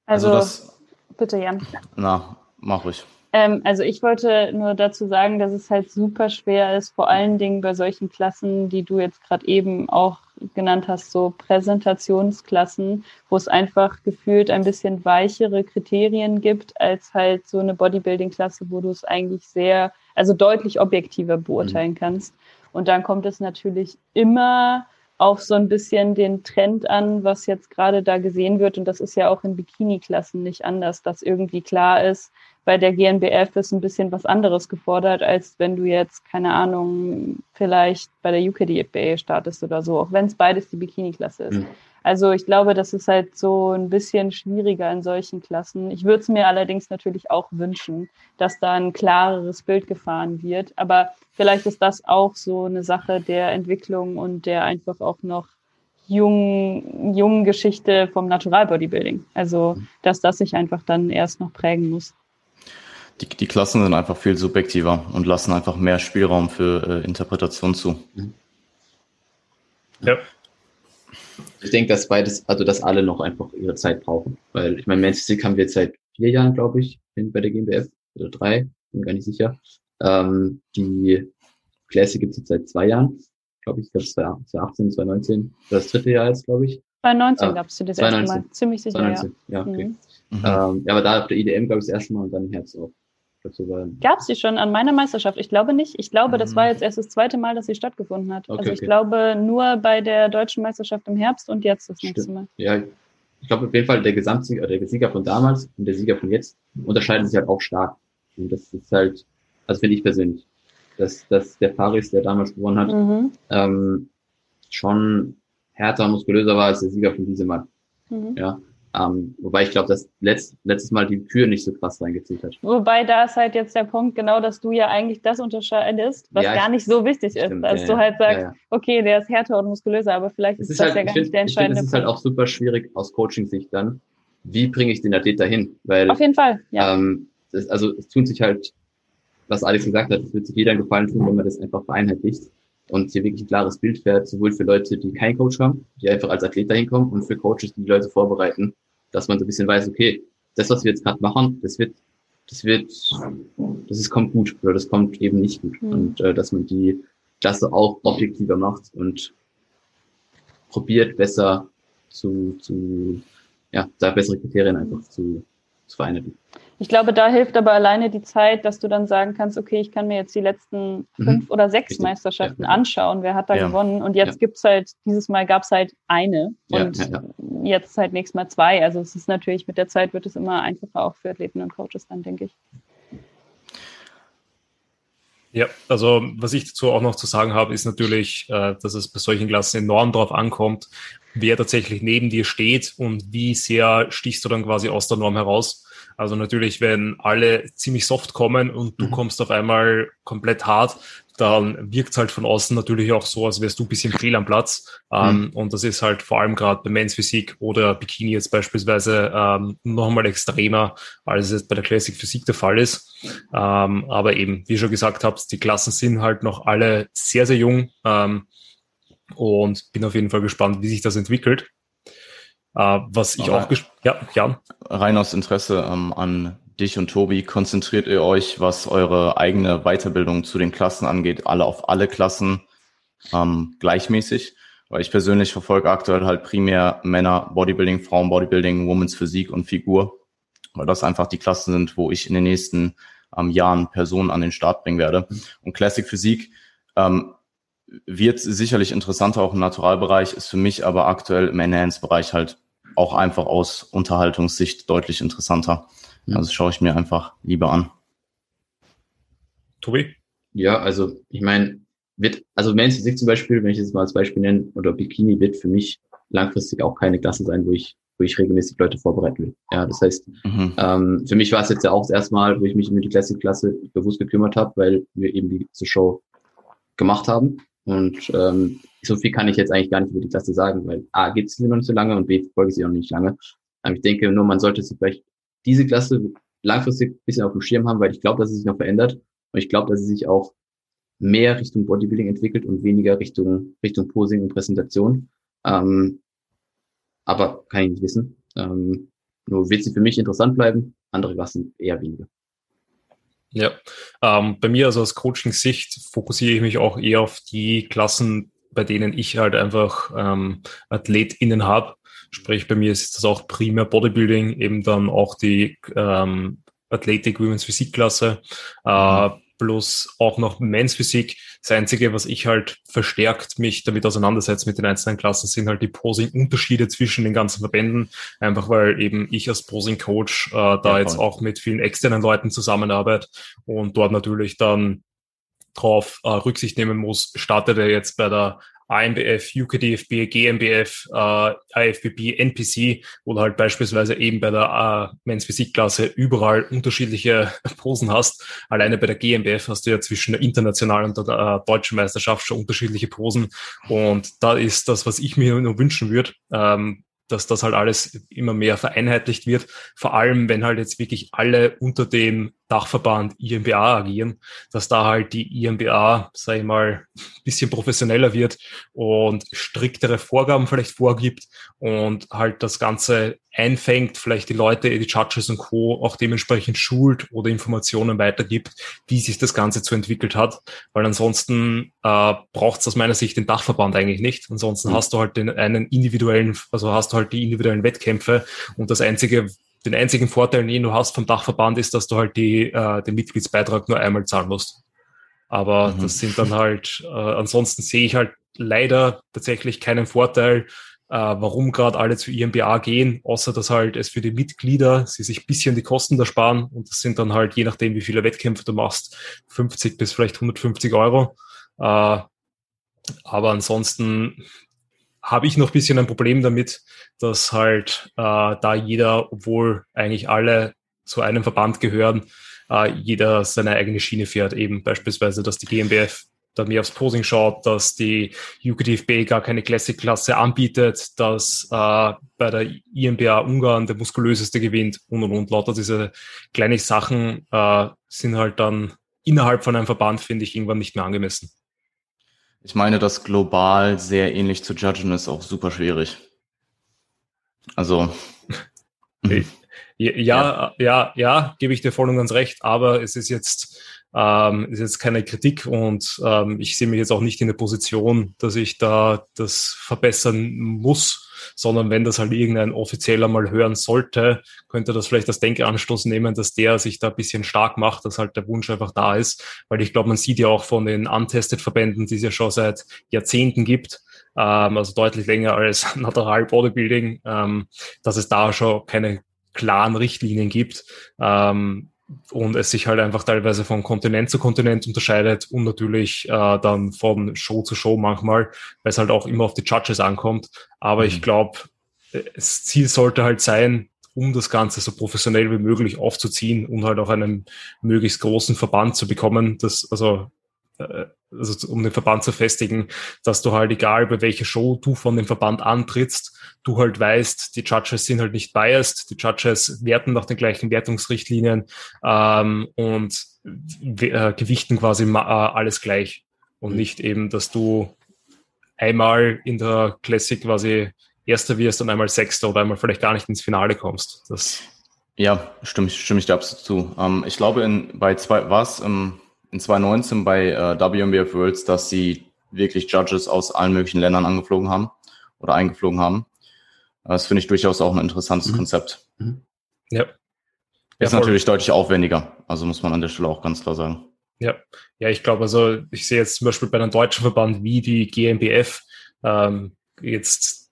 Also, also das, bitte, Jan. Na, mach ich. Ähm, also ich wollte nur dazu sagen, dass es halt super schwer ist, vor allen Dingen bei solchen Klassen, die du jetzt gerade eben auch genannt hast, so Präsentationsklassen, wo es einfach gefühlt ein bisschen weichere Kriterien gibt als halt so eine Bodybuilding-Klasse, wo du es eigentlich sehr, also deutlich objektiver beurteilen mhm. kannst. Und dann kommt es natürlich immer auf so ein bisschen den Trend an, was jetzt gerade da gesehen wird. Und das ist ja auch in Bikini-Klassen nicht anders, dass irgendwie klar ist, bei der GNBF ist ein bisschen was anderes gefordert, als wenn du jetzt, keine Ahnung, vielleicht bei der UKDFA startest oder so, auch wenn es beides die Bikini-Klasse ist. Mhm. Also ich glaube, das ist halt so ein bisschen schwieriger in solchen Klassen. Ich würde es mir allerdings natürlich auch wünschen, dass da ein klareres Bild gefahren wird. Aber vielleicht ist das auch so eine Sache der Entwicklung und der einfach auch noch jungen, jungen Geschichte vom Natural Bodybuilding. Also, dass das sich einfach dann erst noch prägen muss die, die Klassen sind einfach viel subjektiver und lassen einfach mehr Spielraum für äh, Interpretation zu. Ja. Ich denke, dass beides, also dass alle noch einfach ihre Zeit brauchen. Weil ich meine, Men's Physik haben wir jetzt seit vier Jahren, glaube ich, bei der GmbF oder drei, bin gar nicht sicher. Ähm, die Classic gibt es jetzt seit zwei Jahren, glaube ich, ich glaube 2018, 2019, das dritte Jahr ist, glaube ich. 2019 äh, gab es das 2019. erste Mal, ziemlich sicher. 2019, ja, ja okay. Mhm. Ähm, ja, aber da auf der IDM, glaube ich, das erste Mal und dann im Herbst auch. Gab es die schon an meiner Meisterschaft? Ich glaube nicht. Ich glaube, das war mhm. jetzt erst das zweite Mal, dass sie stattgefunden hat. Okay, also ich okay. glaube nur bei der deutschen Meisterschaft im Herbst und jetzt das nächste Mal. Ja, ich glaube auf jeden Fall der Gesamtsieger, der Sieger von damals und der Sieger von jetzt unterscheiden sich halt auch stark. Und das ist halt, also finde ich persönlich, dass, dass der Paris, der damals gewonnen hat, mhm. ähm, schon härter, muskulöser war als der Sieger von diesem Mal. Mhm. Ja. Ähm, wobei ich glaube, dass letzt, letztes Mal die Kür nicht so krass reingezählt hat. Wobei da ist halt jetzt der Punkt, genau, dass du ja eigentlich das unterscheidest, was ja, gar nicht so wichtig stimmt, ist. Dass ja, du halt sagst, ja, okay, der ist härter und muskulöser, aber vielleicht ist, ist das halt, ja gar nicht der entscheidende Punkt. Es ist halt auch super schwierig aus Coaching-Sicht dann. Wie bringe ich den Athlet dahin? Weil, Auf jeden Fall, ja. Ähm, das, also es tun sich halt, was Alex gesagt hat, es wird sich jeder einen Gefallen tun, wenn man das einfach vereinheitlicht und hier wirklich ein klares Bild fährt, sowohl für Leute, die keinen Coach haben, die einfach als Athlet dahin kommen und für Coaches, die die Leute vorbereiten, dass man so ein bisschen weiß, okay, das, was wir jetzt gerade machen, das wird, das wird, das ist, kommt gut oder das kommt eben nicht gut. Mhm. Und äh, dass man die Klasse auch objektiver macht und probiert besser zu, zu ja, da bessere Kriterien einfach zu, zu vereinheitlichen. Ich glaube, da hilft aber alleine die Zeit, dass du dann sagen kannst, okay, ich kann mir jetzt die letzten mhm. fünf oder sechs Richtig. Meisterschaften ja. anschauen, wer hat da ja. gewonnen. Und jetzt ja. gibt's halt, dieses Mal gab's halt eine und jetzt halt nächstes Mal zwei. Also es ist natürlich, mit der Zeit wird es immer einfacher auch für Athleten und Coaches dann, denke ich. Ja, also was ich dazu auch noch zu sagen habe, ist natürlich, äh, dass es bei solchen Klassen enorm darauf ankommt, wer tatsächlich neben dir steht und wie sehr stichst du dann quasi aus der Norm heraus. Also natürlich, wenn alle ziemlich soft kommen und du mhm. kommst auf einmal komplett hart, dann wirkt es halt von außen natürlich auch so, als wärst du ein bisschen fehl am Platz. Ähm, mhm. und das ist halt vor allem gerade bei Men's Physik oder Bikini jetzt beispielsweise ähm, nochmal extremer, als es bei der Classic Physik der Fall ist. Ähm, aber eben, wie ich schon gesagt habt, die Klassen sind halt noch alle sehr, sehr jung. Ähm, und bin auf jeden Fall gespannt, wie sich das entwickelt. Äh, was ich Aber auch, ja, Jan. Rein aus Interesse ähm, an dich und Tobi, konzentriert ihr euch, was eure eigene Weiterbildung zu den Klassen angeht, alle auf alle Klassen ähm, gleichmäßig? Weil ich persönlich verfolge aktuell halt primär Männer Bodybuilding, Frauen Bodybuilding, Women's Physik und Figur, weil das einfach die Klassen sind, wo ich in den nächsten ähm, Jahren Personen an den Start bringen werde. Und Classic Physik ähm, wird sicherlich interessanter auch im Naturalbereich, ist für mich aber aktuell im Enhance-Bereich halt auch einfach aus Unterhaltungssicht deutlich interessanter. Ja. Also schaue ich mir einfach lieber an. Tobi? Ja, also ich meine, wird, also Men's Physik zum Beispiel, wenn ich jetzt mal als Beispiel nenne, oder Bikini wird für mich langfristig auch keine Klasse sein, wo ich, wo ich regelmäßig Leute vorbereiten will. Ja, das heißt, mhm. ähm, für mich war es jetzt ja auch das erste Mal, wo ich mich um die Classic-Klasse bewusst gekümmert habe, weil wir eben die Show gemacht haben. Und ähm, so viel kann ich jetzt eigentlich gar nicht über die Klasse sagen, weil A, gibt es sie noch nicht so lange und B, folge sie auch nicht lange. Aber ich denke nur, man sollte sich vielleicht diese Klasse langfristig ein bisschen auf dem Schirm haben, weil ich glaube, dass sie sich noch verändert. Und ich glaube, dass sie sich auch mehr Richtung Bodybuilding entwickelt und weniger Richtung, Richtung Posing und Präsentation. Ähm, aber kann ich nicht wissen. Ähm, nur wird sie für mich interessant bleiben, andere Klassen eher weniger. Ja, ähm, bei mir also aus Coaching-Sicht fokussiere ich mich auch eher auf die Klassen, bei denen ich halt einfach ähm, AthletInnen habe. Sprich, bei mir ist das auch primär Bodybuilding, eben dann auch die ähm, Athletic Women's Physikklasse. Äh, mhm plus auch noch Men's Physik. Das Einzige, was ich halt verstärkt mich damit auseinandersetze mit den einzelnen Klassen, sind halt die Posing-Unterschiede zwischen den ganzen Verbänden. Einfach weil eben ich als Posing-Coach äh, da ja, jetzt auch mit vielen externen Leuten zusammenarbeite und dort natürlich dann drauf äh, Rücksicht nehmen muss, startet er jetzt bei der AMBF, UKDFB, GmbF, äh, IFBB, NPC oder halt beispielsweise eben bei der äh, Men's Physik-Klasse überall unterschiedliche Posen hast. Alleine bei der GmbF hast du ja zwischen der internationalen und der äh, deutschen Meisterschaft schon unterschiedliche Posen. Und da ist das, was ich mir nur wünschen würde, ähm, dass das halt alles immer mehr vereinheitlicht wird. Vor allem, wenn halt jetzt wirklich alle unter dem Dachverband IMBA agieren, dass da halt die IMBA, sag ich mal, bisschen professioneller wird und striktere Vorgaben vielleicht vorgibt und halt das Ganze einfängt, vielleicht die Leute, die Judges und Co. auch dementsprechend schult oder Informationen weitergibt, wie sich das Ganze zu entwickelt hat. Weil ansonsten äh, braucht es aus meiner Sicht den Dachverband eigentlich nicht. Ansonsten mhm. hast du halt den einen individuellen, also hast du halt die individuellen Wettkämpfe und das einzige, den einzigen Vorteil, den du hast vom Dachverband, ist, dass du halt die, äh, den Mitgliedsbeitrag nur einmal zahlen musst. Aber mhm. das sind dann halt, äh, ansonsten sehe ich halt leider tatsächlich keinen Vorteil, äh, warum gerade alle zu IMBA gehen, außer dass halt es für die Mitglieder, sie sich bisschen die Kosten da sparen und das sind dann halt, je nachdem wie viele Wettkämpfe du machst, 50 bis vielleicht 150 Euro. Äh, aber ansonsten habe ich noch ein bisschen ein Problem damit, dass halt äh, da jeder, obwohl eigentlich alle zu einem Verband gehören, äh, jeder seine eigene Schiene fährt. Eben beispielsweise, dass die GmbF da mehr aufs Posing schaut, dass die UKTFB gar keine Classic-Klasse anbietet, dass äh, bei der IMBA Ungarn der muskulöseste gewinnt und und und. Lauter diese kleinen Sachen äh, sind halt dann innerhalb von einem Verband, finde ich, irgendwann nicht mehr angemessen. Ich meine, das global sehr ähnlich zu judgen ist auch super schwierig. Also. Ja, ja, ja, ja, gebe ich dir voll und ganz recht, aber es ist jetzt ähm, ist jetzt keine Kritik und ähm, ich sehe mich jetzt auch nicht in der Position, dass ich da das verbessern muss, sondern wenn das halt irgendein Offizieller mal hören sollte, könnte das vielleicht als Denkanstoß nehmen, dass der sich da ein bisschen stark macht, dass halt der Wunsch einfach da ist, weil ich glaube, man sieht ja auch von den Untested-Verbänden, die es ja schon seit Jahrzehnten gibt, ähm, also deutlich länger als Natural Bodybuilding, ähm, dass es da schon keine klaren Richtlinien gibt. Ähm, und es sich halt einfach teilweise von Kontinent zu Kontinent unterscheidet und natürlich äh, dann von Show zu Show manchmal, weil es halt auch immer auf die Judges ankommt. Aber mhm. ich glaube, das Ziel sollte halt sein, um das Ganze so professionell wie möglich aufzuziehen und halt auch einen möglichst großen Verband zu bekommen, das also äh, also um den Verband zu festigen, dass du halt, egal bei welcher Show du von dem Verband antrittst, du halt weißt, die Judges sind halt nicht biased, die Judges werten nach den gleichen Wertungsrichtlinien ähm, und äh, gewichten quasi äh, alles gleich und mhm. nicht eben, dass du einmal in der Classic quasi Erster wirst und einmal Sechster oder einmal vielleicht gar nicht ins Finale kommst. Das ja, stimme, stimme ich dir absolut zu. Ähm, ich glaube, in, bei zwei, was, ähm, in 2019 bei äh, WMBF Worlds, dass sie wirklich Judges aus allen möglichen Ländern angeflogen haben oder eingeflogen haben. Das finde ich durchaus auch ein interessantes mhm. Konzept. Mhm. Ja. Ist ja, natürlich deutlich aufwendiger, also muss man an der Stelle auch ganz klar sagen. Ja, ja, ich glaube, also ich sehe jetzt zum Beispiel bei einem deutschen Verband wie die GmbF ähm, jetzt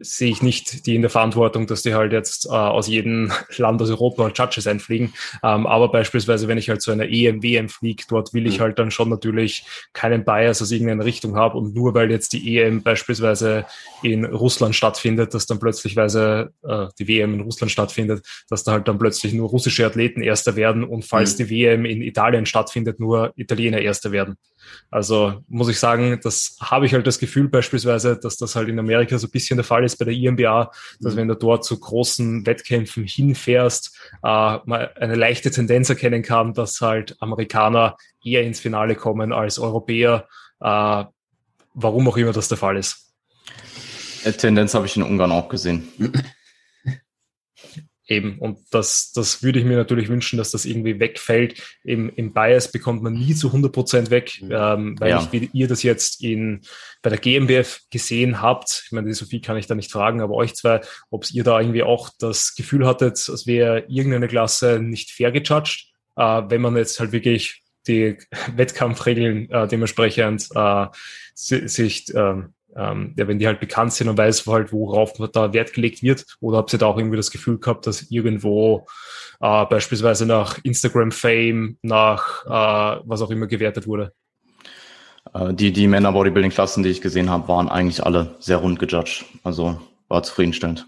sehe ich nicht die in der Verantwortung, dass die halt jetzt äh, aus jedem Land aus Europa halt Judges einfliegen. Ähm, aber beispielsweise, wenn ich halt zu einer EM, WM fliege, dort will ich mhm. halt dann schon natürlich keinen Bias aus irgendeiner Richtung haben. Und nur weil jetzt die EM beispielsweise in Russland stattfindet, dass dann plötzlich äh, die WM in Russland stattfindet, dass da halt dann plötzlich nur russische Athleten Erster werden und falls mhm. die WM in Italien stattfindet, nur Italiener Erster werden. Also muss ich sagen, das habe ich halt das Gefühl beispielsweise, dass das halt in Amerika so ein bisschen der Fall ist bei der IMBA, dass mhm. wenn du dort zu großen Wettkämpfen hinfährst, äh, man eine leichte Tendenz erkennen kann, dass halt Amerikaner eher ins Finale kommen als Europäer, äh, warum auch immer das der Fall ist. Tendenz habe ich in Ungarn auch gesehen. Eben, und das, das würde ich mir natürlich wünschen, dass das irgendwie wegfällt. Im, im Bias bekommt man nie zu 100 Prozent weg, mhm. ähm, weil ja. ich, wie ihr das jetzt in, bei der GmbF gesehen habt, ich meine, die Sophie kann ich da nicht fragen, aber euch zwei, ob ihr da irgendwie auch das Gefühl hattet, als wäre irgendeine Klasse nicht fair gejudged, äh, wenn man jetzt halt wirklich die Wettkampfregeln äh, dementsprechend äh, sich äh, ähm, ja, wenn die halt bekannt sind und weiß halt, worauf da Wert gelegt wird, oder habt ihr da auch irgendwie das Gefühl gehabt, dass irgendwo äh, beispielsweise nach Instagram-Fame, nach äh, was auch immer gewertet wurde? Äh, die, die Männer-Bodybuilding-Klassen, die ich gesehen habe, waren eigentlich alle sehr rund gejudged. Also war zufriedenstellend.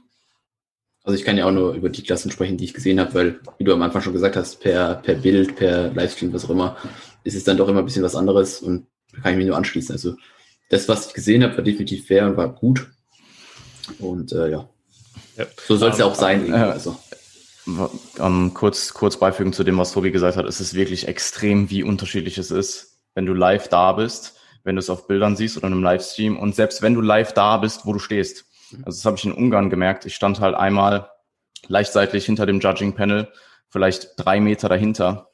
Also ich kann ja auch nur über die Klassen sprechen, die ich gesehen habe, weil, wie du am Anfang schon gesagt hast, per, per Bild, per Livestream, was auch immer, ist es dann doch immer ein bisschen was anderes und da kann ich mich nur anschließen. Also das, was ich gesehen habe, war definitiv fair und war gut. Und äh, ja. ja. so soll es ja auch sein. Äh, also. Um, kurz, kurz beifügen zu dem, was Tobi gesagt hat, es ist wirklich extrem, wie unterschiedlich es ist, wenn du live da bist, wenn du es auf Bildern siehst oder in einem Livestream und selbst wenn du live da bist, wo du stehst. Also das habe ich in Ungarn gemerkt. Ich stand halt einmal leicht seitlich hinter dem Judging Panel, vielleicht drei Meter dahinter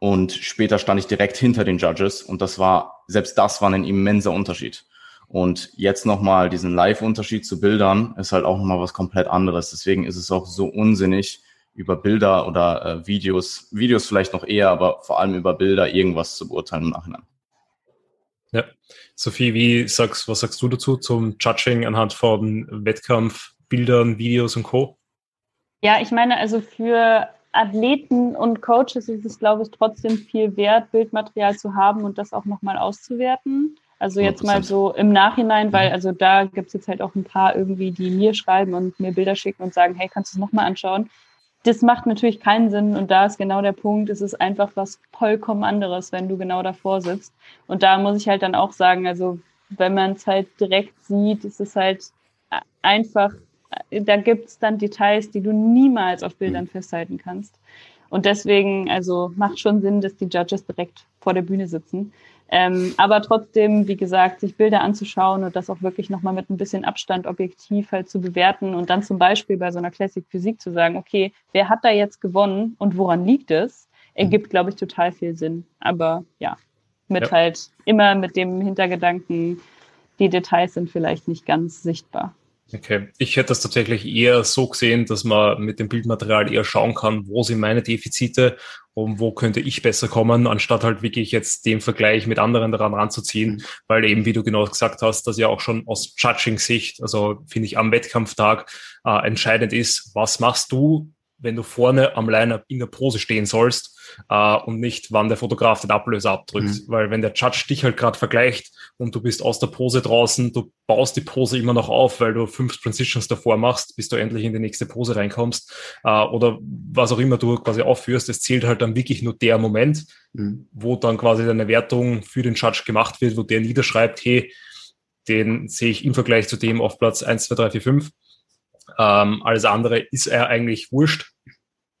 und später stand ich direkt hinter den Judges und das war, selbst das war ein immenser Unterschied. Und jetzt nochmal diesen Live-Unterschied zu Bildern ist halt auch nochmal was komplett anderes. Deswegen ist es auch so unsinnig, über Bilder oder äh, Videos, Videos vielleicht noch eher, aber vor allem über Bilder irgendwas zu beurteilen im Nachhinein. Ja. Sophie, wie sagst, was sagst du dazu zum Judging anhand von Wettkampfbildern, Videos und Co.? Ja, ich meine, also für Athleten und Coaches ist es, glaube ich, trotzdem viel wert, Bildmaterial zu haben und das auch nochmal auszuwerten. Also jetzt 100%. mal so im Nachhinein, weil mhm. also da gibt's jetzt halt auch ein paar irgendwie, die mir schreiben und mir Bilder schicken und sagen, hey, kannst du es nochmal anschauen? Das macht natürlich keinen Sinn und da ist genau der Punkt, es ist einfach was vollkommen anderes, wenn du genau davor sitzt. Und da muss ich halt dann auch sagen, also wenn man es halt direkt sieht, ist es halt einfach, da gibt's dann Details, die du niemals auf Bildern mhm. festhalten kannst. Und deswegen, also macht schon Sinn, dass die Judges direkt vor der Bühne sitzen. Ähm, aber trotzdem, wie gesagt, sich Bilder anzuschauen und das auch wirklich nochmal mit ein bisschen Abstand objektiv halt zu bewerten und dann zum Beispiel bei so einer Classic Physik zu sagen, okay, wer hat da jetzt gewonnen und woran liegt es, ergibt, glaube ich, total viel Sinn. Aber ja, mit ja. halt immer mit dem Hintergedanken, die Details sind vielleicht nicht ganz sichtbar. Okay, ich hätte das tatsächlich eher so gesehen, dass man mit dem Bildmaterial eher schauen kann, wo sind meine Defizite und wo könnte ich besser kommen, anstatt halt wirklich jetzt den Vergleich mit anderen daran ranzuziehen, weil eben, wie du genau gesagt hast, das ja auch schon aus Judging-Sicht, also finde ich am Wettkampftag äh, entscheidend ist, was machst du, wenn du vorne am Line-Up in der Pose stehen sollst äh, und nicht, wann der Fotograf den Ablöser abdrückt. Mhm. Weil wenn der Judge dich halt gerade vergleicht und du bist aus der Pose draußen, du baust die Pose immer noch auf, weil du fünf Transitions davor machst, bis du endlich in die nächste Pose reinkommst äh, oder was auch immer du quasi aufführst, es zählt halt dann wirklich nur der Moment, mhm. wo dann quasi deine Wertung für den Judge gemacht wird, wo der niederschreibt, hey, den sehe ich im Vergleich zu dem auf Platz 1, 2, 3, 4, 5. Ähm, alles andere ist er eigentlich wurscht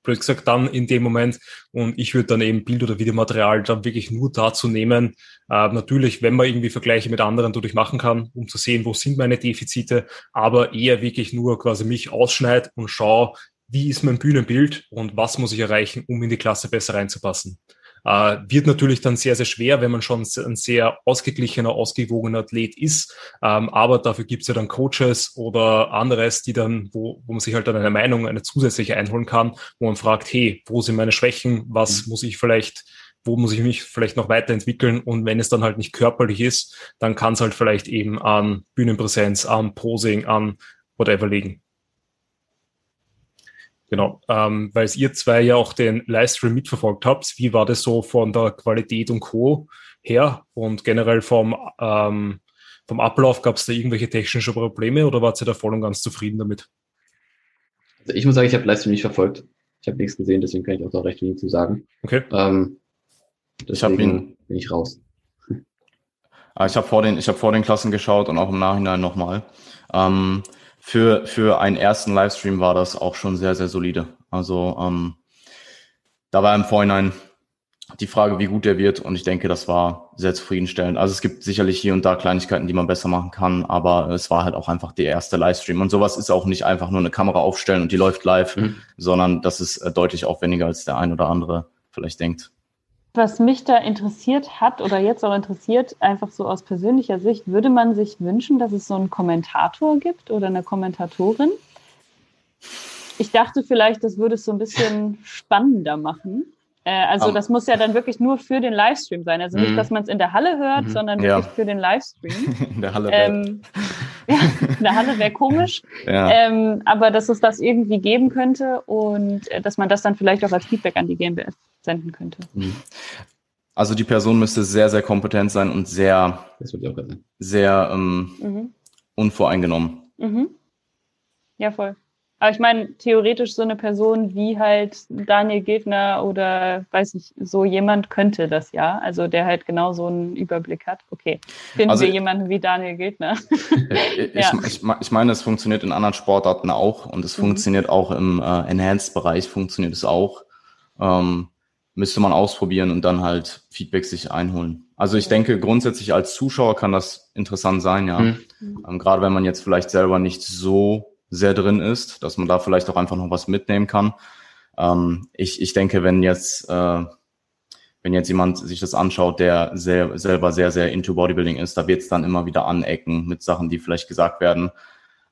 blöd gesagt, dann in dem Moment. Und ich würde dann eben Bild- oder Videomaterial dann wirklich nur dazu nehmen. Äh, natürlich, wenn man irgendwie Vergleiche mit anderen dadurch machen kann, um zu sehen, wo sind meine Defizite, aber eher wirklich nur quasi mich ausschneid und schaue, wie ist mein Bühnenbild und was muss ich erreichen, um in die Klasse besser reinzupassen. Äh, wird natürlich dann sehr, sehr schwer, wenn man schon ein sehr ausgeglichener, ausgewogener Athlet ist. Ähm, aber dafür gibt es ja dann Coaches oder anderes, die dann, wo, wo man sich halt dann eine Meinung, eine zusätzliche einholen kann, wo man fragt, hey, wo sind meine Schwächen? Was mhm. muss ich vielleicht wo muss ich mich vielleicht noch weiterentwickeln und wenn es dann halt nicht körperlich ist, dann kann es halt vielleicht eben an Bühnenpräsenz, an Posing, an whatever liegen. Genau, ähm, weil ihr zwei ja auch den Livestream mitverfolgt habt. Wie war das so von der Qualität und Co. her und generell vom, ähm, vom Ablauf? Gab es da irgendwelche technische Probleme oder wart ihr da voll und ganz zufrieden damit? Also ich muss sagen, ich habe Livestream nicht verfolgt. Ich habe nichts gesehen, deswegen kann ich auch da recht wenig zu sagen. Okay. Ähm, ich habe ihn bin ich raus. Ah, ich habe vor den, ich habe vor den Klassen geschaut und auch im Nachhinein nochmal. Ähm, für, für einen ersten Livestream war das auch schon sehr, sehr solide. Also ähm, da war im Vorhinein die Frage, wie gut der wird und ich denke, das war sehr zufriedenstellend. Also es gibt sicherlich hier und da Kleinigkeiten, die man besser machen kann, aber es war halt auch einfach der erste Livestream und sowas ist auch nicht einfach nur eine Kamera aufstellen und die läuft live, mhm. sondern das ist äh, deutlich aufwendiger, als der ein oder andere vielleicht denkt. Was mich da interessiert hat oder jetzt auch interessiert, einfach so aus persönlicher Sicht, würde man sich wünschen, dass es so einen Kommentator gibt oder eine Kommentatorin? Ich dachte vielleicht, das würde es so ein bisschen spannender machen. Äh, also um. das muss ja dann wirklich nur für den Livestream sein. Also nicht, mhm. dass man es in der Halle hört, mhm. sondern wirklich ja. für den Livestream. in der Halle. Ähm, ja, in der Halle wäre komisch. Ja. Ähm, aber dass es das irgendwie geben könnte und äh, dass man das dann vielleicht auch als Feedback an die GmbF senden könnte. Mhm. Also die Person müsste sehr, sehr kompetent sein und sehr, sehr ähm, mhm. unvoreingenommen. Mhm. Ja, voll. Aber ich meine, theoretisch so eine Person wie halt Daniel Gegner oder weiß ich, so jemand könnte das ja. Also der halt genau so einen Überblick hat. Okay, finden also, wir jemanden wie Daniel Gegner. ich, ja. ich, ich, meine, es funktioniert in anderen Sportarten auch und es mhm. funktioniert auch im äh, Enhanced-Bereich, funktioniert es auch. Ähm, müsste man ausprobieren und dann halt Feedback sich einholen. Also ich denke, grundsätzlich als Zuschauer kann das interessant sein, ja. Mhm. Ähm, gerade wenn man jetzt vielleicht selber nicht so sehr drin ist, dass man da vielleicht auch einfach noch was mitnehmen kann. Ähm, ich, ich denke, wenn jetzt, äh, wenn jetzt jemand sich das anschaut, der sehr, selber sehr, sehr into Bodybuilding ist, da wird es dann immer wieder anecken mit Sachen, die vielleicht gesagt werden.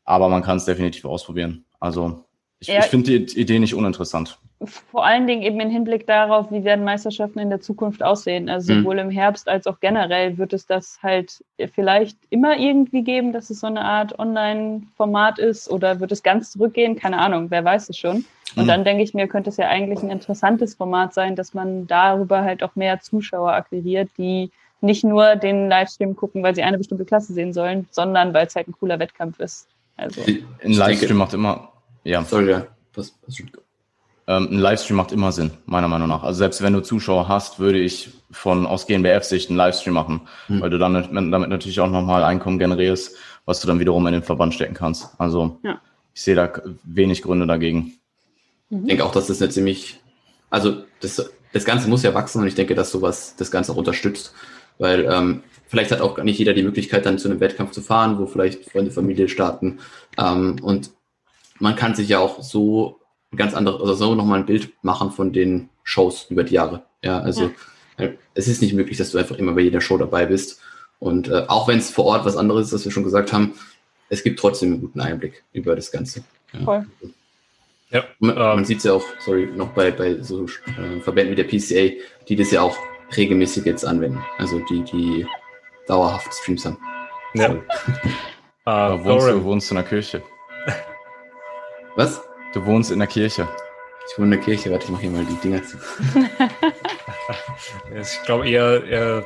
Aber man kann es definitiv ausprobieren. Also ich, ich finde die Idee nicht uninteressant vor allen Dingen eben im Hinblick darauf, wie werden Meisterschaften in der Zukunft aussehen. Also mhm. sowohl im Herbst als auch generell wird es das halt vielleicht immer irgendwie geben, dass es so eine Art Online-Format ist oder wird es ganz zurückgehen? Keine Ahnung, wer weiß es schon. Und mhm. dann denke ich mir, könnte es ja eigentlich ein interessantes Format sein, dass man darüber halt auch mehr Zuschauer akquiriert, die nicht nur den Livestream gucken, weil sie eine bestimmte Klasse sehen sollen, sondern weil es halt ein cooler Wettkampf ist. Also. Ein Livestream macht immer, ja. Sorry, ja. Was, was ähm, ein Livestream macht immer Sinn, meiner Meinung nach. Also selbst wenn du Zuschauer hast, würde ich von aus GNBF-Sicht einen Livestream machen, hm. weil du dann damit natürlich auch nochmal Einkommen generierst, was du dann wiederum in den Verband stecken kannst. Also ja. ich sehe da wenig Gründe dagegen. Ich denke auch, dass das eine ziemlich, also das, das Ganze muss ja wachsen und ich denke, dass sowas das Ganze auch unterstützt, weil ähm, vielleicht hat auch nicht jeder die Möglichkeit, dann zu einem Wettkampf zu fahren, wo vielleicht Freunde, Familie starten ähm, und man kann sich ja auch so ganz andere, also so nochmal ein Bild machen von den Shows über die Jahre. Ja, also ja. Äh, es ist nicht möglich, dass du einfach immer bei jeder Show dabei bist. Und äh, auch wenn es vor Ort was anderes ist, was wir schon gesagt haben, es gibt trotzdem einen guten Einblick über das Ganze. Ja. Voll. Ja, man, ähm, man sieht es ja auch, sorry, noch bei, bei so äh, Verbänden wie der PCA, die das ja auch regelmäßig jetzt anwenden. Also die, die dauerhaft Streams haben. Ja. uh, wohnst, du wohnst in der Kirche. Was? Du wohnst in der Kirche. Ich wohne in der Kirche, warte, ich mache hier mal die Dinger zu. ich glaube eher, er,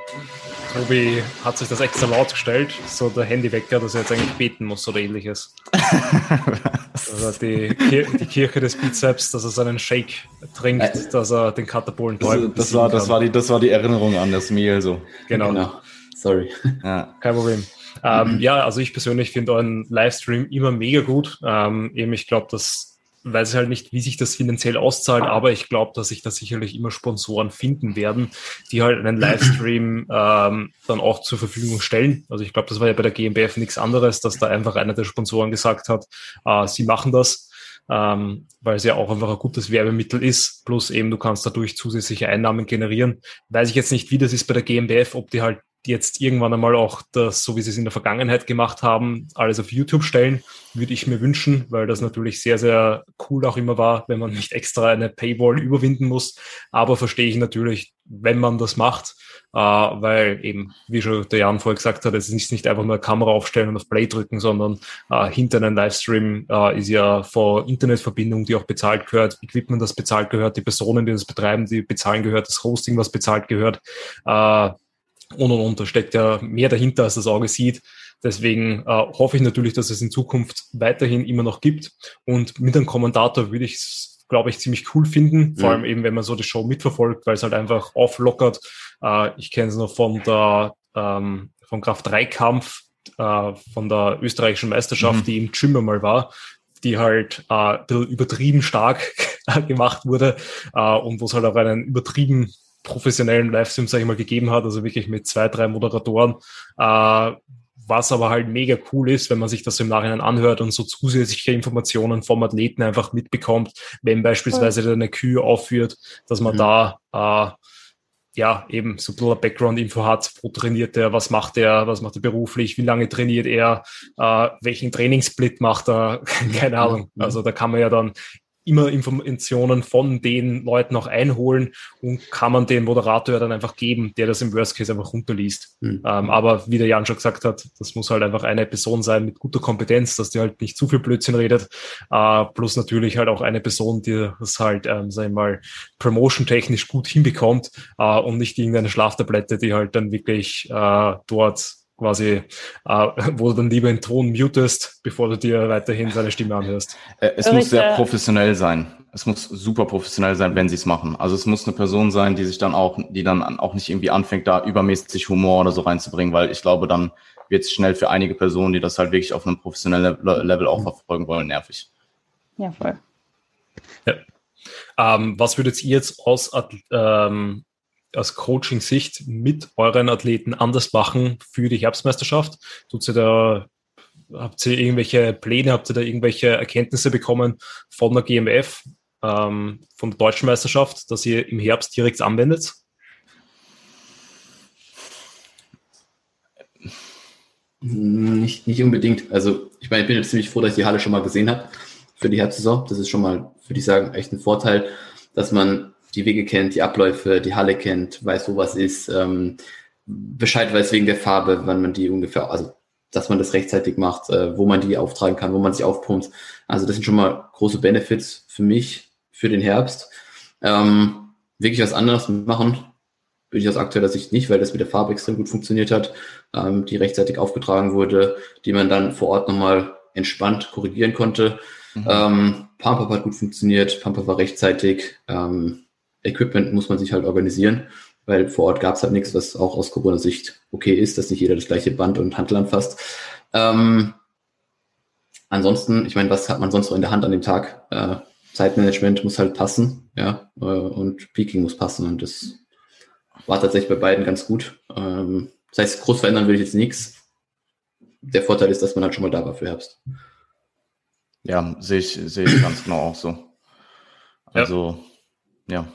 Tobi hat sich das extra laut gestellt, so der Handywecker, dass er jetzt eigentlich beten muss oder ähnliches. also die, die, Kirche des Bizeps, dass er seinen Shake trinkt, äh, dass er den Katapolen das, das war, das war die, Das war die Erinnerung an das Mehl so. Genau. genau. Sorry. Ja. Kein Problem. Ähm, ja, also ich persönlich finde euren Livestream immer mega gut. Ähm, eben, ich glaube, dass weiß halt nicht, wie sich das finanziell auszahlt, aber ich glaube, dass sich da sicherlich immer Sponsoren finden werden, die halt einen Livestream ähm, dann auch zur Verfügung stellen. Also ich glaube, das war ja bei der GmbF nichts anderes, dass da einfach einer der Sponsoren gesagt hat, äh, sie machen das, ähm, weil es ja auch einfach ein gutes Werbemittel ist, plus eben du kannst dadurch zusätzliche Einnahmen generieren. Weiß ich jetzt nicht, wie das ist bei der GmbF, ob die halt jetzt irgendwann einmal auch das, so wie sie es in der Vergangenheit gemacht haben, alles auf YouTube stellen, würde ich mir wünschen, weil das natürlich sehr, sehr cool auch immer war, wenn man nicht extra eine Paywall überwinden muss. Aber verstehe ich natürlich, wenn man das macht, äh, weil eben, wie schon der Jan vorher gesagt hat, es ist nicht einfach nur Kamera aufstellen und auf Play drücken, sondern äh, hinter einem Livestream äh, ist ja vor Internetverbindung, die auch bezahlt gehört, Equipment, das bezahlt gehört, die Personen, die das betreiben, die bezahlen gehört, das Hosting, was bezahlt gehört. Äh, und und und. Da steckt ja mehr dahinter, als das Auge sieht. Deswegen äh, hoffe ich natürlich, dass es in Zukunft weiterhin immer noch gibt. Und mit einem Kommentator würde ich es, glaube ich, ziemlich cool finden. Vor ja. allem eben, wenn man so die Show mitverfolgt, weil es halt einfach auflockert. Äh, ich kenne es noch von der ähm, von Kraft 3 Kampf äh, von der österreichischen Meisterschaft, mhm. die im Gym einmal war, die halt äh, übertrieben stark gemacht wurde äh, und wo es halt auch einen übertrieben professionellen Livestream, sage ich mal, gegeben hat, also wirklich mit zwei, drei Moderatoren, äh, was aber halt mega cool ist, wenn man sich das im Nachhinein anhört und so zusätzliche Informationen vom Athleten einfach mitbekommt, wenn beispielsweise der eine Kühe aufführt, dass man mhm. da äh, ja eben so ein bisschen Background-Info hat, wo trainiert er, was macht er, was macht er beruflich, wie lange trainiert er, äh, welchen Trainingssplit macht er, keine Ahnung. Also da kann man ja dann immer Informationen von den Leuten auch einholen und kann man den Moderator dann einfach geben, der das im Worst Case einfach runterliest. Mhm. Ähm, aber wie der Jan schon gesagt hat, das muss halt einfach eine Person sein mit guter Kompetenz, dass die halt nicht zu viel Blödsinn redet, äh, plus natürlich halt auch eine Person, die das halt, ähm, sag ich mal, promotion-technisch gut hinbekommt äh, und nicht irgendeine Schlaftablette, die halt dann wirklich äh, dort quasi, äh, wo du dann lieber den Ton mutest, bevor du dir weiterhin seine Stimme anhörst. Äh, es muss sehr professionell sein. Es muss super professionell sein, wenn sie es machen. Also es muss eine Person sein, die sich dann auch, die dann auch nicht irgendwie anfängt, da übermäßig Humor oder so reinzubringen, weil ich glaube, dann wird es schnell für einige Personen, die das halt wirklich auf einem professionellen Level auch verfolgen wollen, nervig. Ja, voll. Ja. Ähm, was würdet ihr jetzt aus ähm, aus Coaching-Sicht mit euren Athleten anders machen für die Herbstmeisterschaft? Tut ihr da, habt ihr irgendwelche Pläne, habt ihr da irgendwelche Erkenntnisse bekommen von der GMF, ähm, von der deutschen Meisterschaft, dass ihr im Herbst direkt anwendet? Nicht, nicht unbedingt. Also ich meine, ich bin jetzt ziemlich froh, dass ich die Halle schon mal gesehen habe für die Herbstsaison. Das ist schon mal, würde ich sagen, echt ein Vorteil, dass man die Wege kennt, die Abläufe, die Halle kennt, weiß, wo was ist, ähm, Bescheid weiß wegen der Farbe, wann man die ungefähr, also dass man das rechtzeitig macht, äh, wo man die auftragen kann, wo man sich aufpumpt. Also das sind schon mal große Benefits für mich, für den Herbst. Ähm, wirklich was anderes machen, bin ich aus aktueller Sicht nicht, weil das mit der Farbe extrem gut funktioniert hat, ähm, die rechtzeitig aufgetragen wurde, die man dann vor Ort nochmal entspannt korrigieren konnte. Mhm. Ähm, Pump-Up hat gut funktioniert, Pump-Up war rechtzeitig. Ähm, Equipment muss man sich halt organisieren, weil vor Ort gab es halt nichts, was auch aus Corona-Sicht okay ist, dass nicht jeder das gleiche Band und Handel anfasst. Ähm, ansonsten, ich meine, was hat man sonst noch in der Hand an dem Tag? Äh, Zeitmanagement muss halt passen, ja, äh, und Peaking muss passen und das war tatsächlich bei beiden ganz gut. Ähm, das heißt, groß verändern will ich jetzt nichts. Der Vorteil ist, dass man halt schon mal da war für Herbst. Ja, sehe ich, sehe ich ganz genau auch so. Also, ja. ja.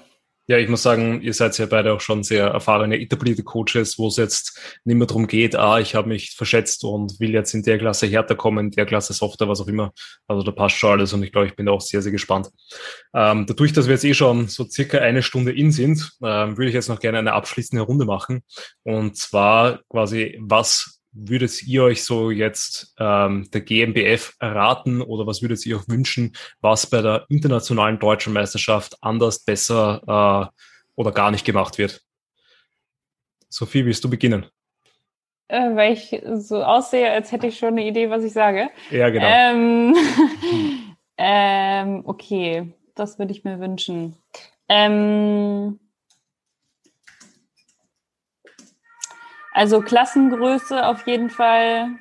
Ja, ich muss sagen, ihr seid ja beide auch schon sehr erfahrene, etablierte Coaches, wo es jetzt nicht mehr darum geht, ah, ich habe mich verschätzt und will jetzt in der Klasse härter kommen, in der Klasse softer, was auch immer. Also da passt schon alles und ich glaube, ich bin da auch sehr, sehr gespannt. Ähm, dadurch, dass wir jetzt eh schon so circa eine Stunde in sind, ähm, würde ich jetzt noch gerne eine abschließende Runde machen. Und zwar quasi, was würdet ihr euch so jetzt ähm, der GmbF erraten oder was würdet ihr euch wünschen, was bei der internationalen deutschen Meisterschaft anders, besser äh, oder gar nicht gemacht wird? Sophie, willst du beginnen? Äh, weil ich so aussehe, als hätte ich schon eine Idee, was ich sage. Ja, genau. Ähm, ähm, okay, das würde ich mir wünschen. Ähm, Also Klassengröße auf jeden Fall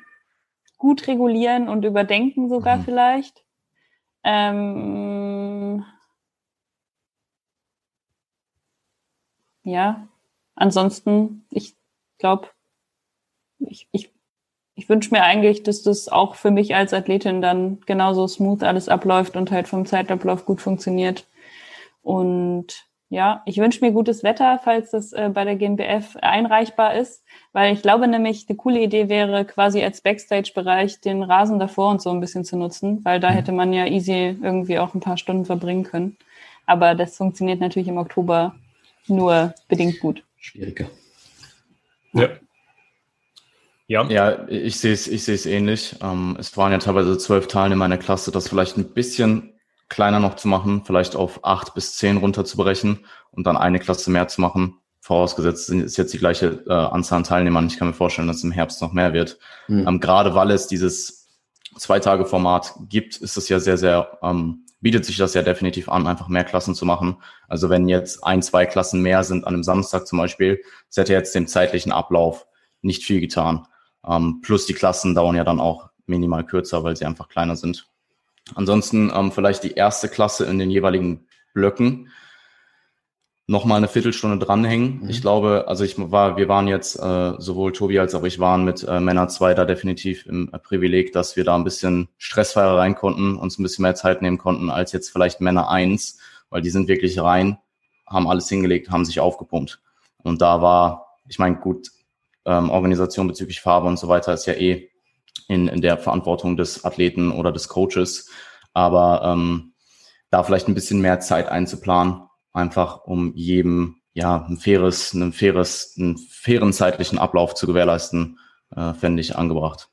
gut regulieren und überdenken sogar mhm. vielleicht. Ähm, ja, ansonsten, ich glaube, ich, ich, ich wünsche mir eigentlich, dass das auch für mich als Athletin dann genauso smooth alles abläuft und halt vom Zeitablauf gut funktioniert. Und ja, ich wünsche mir gutes Wetter, falls das äh, bei der GmbF einreichbar ist, weil ich glaube nämlich, eine coole Idee wäre, quasi als Backstage-Bereich den Rasen davor und so ein bisschen zu nutzen, weil da mhm. hätte man ja easy irgendwie auch ein paar Stunden verbringen können. Aber das funktioniert natürlich im Oktober nur bedingt gut. Schwieriger. Ja. Ja. ja, ich sehe es ich sehe es ähnlich. Ähm, es waren ja teilweise zwölf Teilnehmer in meiner Klasse, das vielleicht ein bisschen kleiner noch zu machen, vielleicht auf acht bis zehn runterzubrechen und dann eine Klasse mehr zu machen. Vorausgesetzt ist jetzt die gleiche äh, Anzahl an Teilnehmern. Ich kann mir vorstellen, dass es im Herbst noch mehr wird. Mhm. Ähm, gerade weil es dieses Zwei-Tage-Format gibt, ist es ja sehr, sehr, ähm, bietet sich das ja definitiv an, einfach mehr Klassen zu machen. Also wenn jetzt ein, zwei Klassen mehr sind an einem Samstag zum Beispiel, das hätte jetzt dem zeitlichen Ablauf nicht viel getan. Ähm, plus die Klassen dauern ja dann auch minimal kürzer, weil sie einfach kleiner sind. Ansonsten ähm, vielleicht die erste Klasse in den jeweiligen Blöcken nochmal eine Viertelstunde dranhängen. Mhm. Ich glaube, also ich war, wir waren jetzt, äh, sowohl Tobi als auch ich waren mit äh, Männer 2 da definitiv im äh, Privileg, dass wir da ein bisschen stressfreier rein konnten, uns ein bisschen mehr Zeit nehmen konnten als jetzt vielleicht Männer 1, weil die sind wirklich rein, haben alles hingelegt, haben sich aufgepumpt. Und da war, ich meine, gut, ähm, Organisation bezüglich Farbe und so weiter ist ja eh in, in der Verantwortung des Athleten oder des Coaches. Aber ähm, da vielleicht ein bisschen mehr Zeit einzuplanen, einfach um jedem ja ein faires, ein faires, einen fairen zeitlichen Ablauf zu gewährleisten, äh, fände ich angebracht.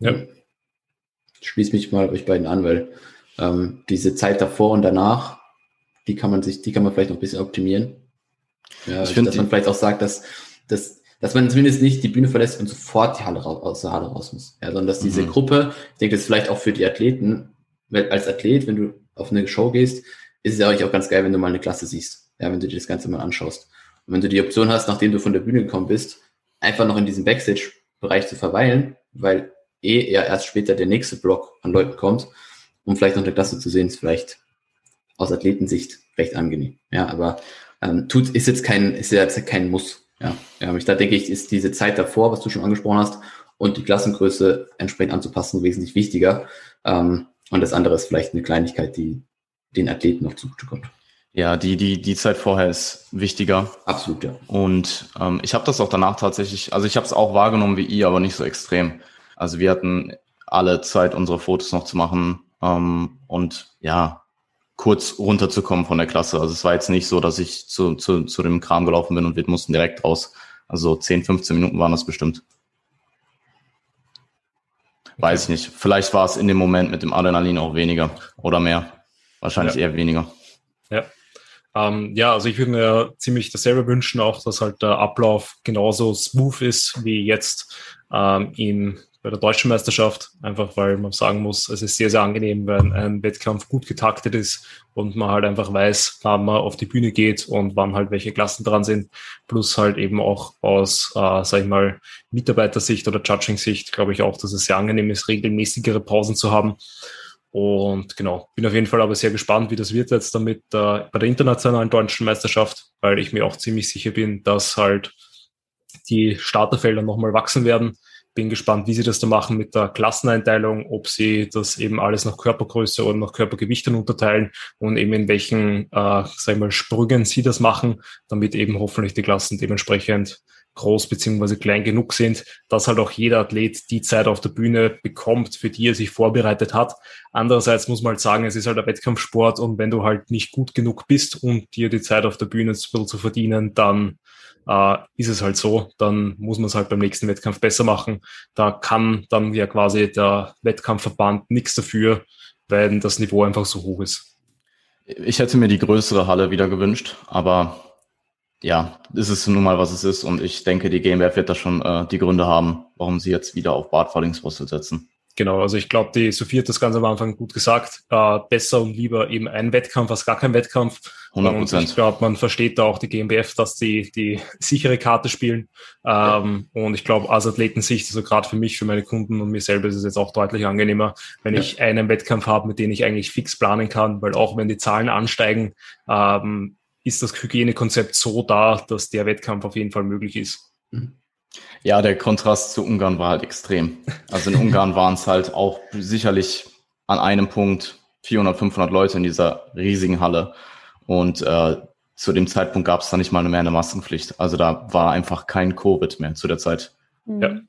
Ja. Ich schließe mich mal euch beiden an, weil ähm, diese Zeit davor und danach, die kann man sich, die kann man vielleicht noch ein bisschen optimieren. Ja, ich finde, dass man vielleicht auch sagt, dass, dass dass man zumindest nicht die Bühne verlässt und sofort die Halle raus, aus der Halle raus muss. Ja, sondern dass diese mhm. Gruppe, ich denke, das ist vielleicht auch für die Athleten, weil als Athlet, wenn du auf eine Show gehst, ist es ja auch ganz geil, wenn du mal eine Klasse siehst. Ja, wenn du dir das Ganze mal anschaust. Und wenn du die Option hast, nachdem du von der Bühne gekommen bist, einfach noch in diesem Backstage-Bereich zu verweilen, weil eh eher erst später der nächste Block an Leuten kommt, um vielleicht noch eine Klasse zu sehen, ist vielleicht aus Athletensicht recht angenehm. Ja, aber ähm, tut, ist jetzt kein, ist jetzt kein Muss. Ja, ja, da denke ich, ist diese Zeit davor, was du schon angesprochen hast, und die Klassengröße entsprechend anzupassen, wesentlich wichtiger. Ähm, und das andere ist vielleicht eine Kleinigkeit, die den Athleten noch zugutekommt. Ja, die, die, die Zeit vorher ist wichtiger. Absolut, ja. Und ähm, ich habe das auch danach tatsächlich, also ich habe es auch wahrgenommen wie ihr, aber nicht so extrem. Also wir hatten alle Zeit, unsere Fotos noch zu machen. Ähm, und ja, kurz runterzukommen von der Klasse. Also es war jetzt nicht so, dass ich zu, zu, zu dem Kram gelaufen bin und wir mussten direkt raus. Also 10, 15 Minuten waren das bestimmt. Weiß ich nicht. Vielleicht war es in dem Moment mit dem Adrenalin auch weniger oder mehr. Wahrscheinlich ja. eher weniger. Ja. Ähm, ja, also ich würde mir ziemlich dasselbe wünschen, auch dass halt der Ablauf genauso smooth ist wie jetzt ähm, in bei der deutschen Meisterschaft, einfach weil man sagen muss, es ist sehr, sehr angenehm, wenn ein Wettkampf gut getaktet ist und man halt einfach weiß, wann man auf die Bühne geht und wann halt welche Klassen dran sind. Plus halt eben auch aus, äh, sag ich mal, Mitarbeitersicht oder Judging-Sicht, glaube ich auch, dass es sehr angenehm ist, regelmäßigere Pausen zu haben. Und genau, bin auf jeden Fall aber sehr gespannt, wie das wird jetzt damit äh, bei der internationalen deutschen Meisterschaft, weil ich mir auch ziemlich sicher bin, dass halt die Starterfelder nochmal wachsen werden bin gespannt, wie sie das da machen mit der Klasseneinteilung, ob sie das eben alles nach Körpergröße oder nach Körpergewichten unterteilen und eben in welchen, äh, sag ich mal, Sprüngen sie das machen, damit eben hoffentlich die Klassen dementsprechend groß beziehungsweise klein genug sind, dass halt auch jeder Athlet die Zeit auf der Bühne bekommt, für die er sich vorbereitet hat. Andererseits muss man halt sagen, es ist halt ein Wettkampfsport und wenn du halt nicht gut genug bist, um dir die Zeit auf der Bühne zu, zu verdienen, dann äh, ist es halt so, dann muss man es halt beim nächsten Wettkampf besser machen. Da kann dann ja quasi der Wettkampfverband nichts dafür, weil das Niveau einfach so hoch ist. Ich hätte mir die größere Halle wieder gewünscht, aber ja, ist es nun mal, was es ist. Und ich denke, die GmbF wird da schon äh, die Gründe haben, warum sie jetzt wieder auf Bart Fallingsrostel setzen. Genau, also ich glaube, die Sophie hat das ganz am Anfang gut gesagt. Äh, besser und lieber eben ein Wettkampf als gar kein Wettkampf. 100 Prozent. Ich glaube, man versteht da auch die GmbF, dass die die sichere Karte spielen. Ähm, ja. Und ich glaube, aus Athletensicht, also gerade für mich, für meine Kunden und mir selber ist es jetzt auch deutlich angenehmer, wenn ja. ich einen Wettkampf habe, mit dem ich eigentlich fix planen kann, weil auch wenn die Zahlen ansteigen, ähm, ist das Hygienekonzept so da, dass der Wettkampf auf jeden Fall möglich ist. Mhm. Ja, der Kontrast zu Ungarn war halt extrem. Also in Ungarn waren es halt auch sicherlich an einem Punkt 400, 500 Leute in dieser riesigen Halle. Und äh, zu dem Zeitpunkt gab es da nicht mal mehr eine Maskenpflicht. Also da war einfach kein Covid mehr zu der Zeit. Ja.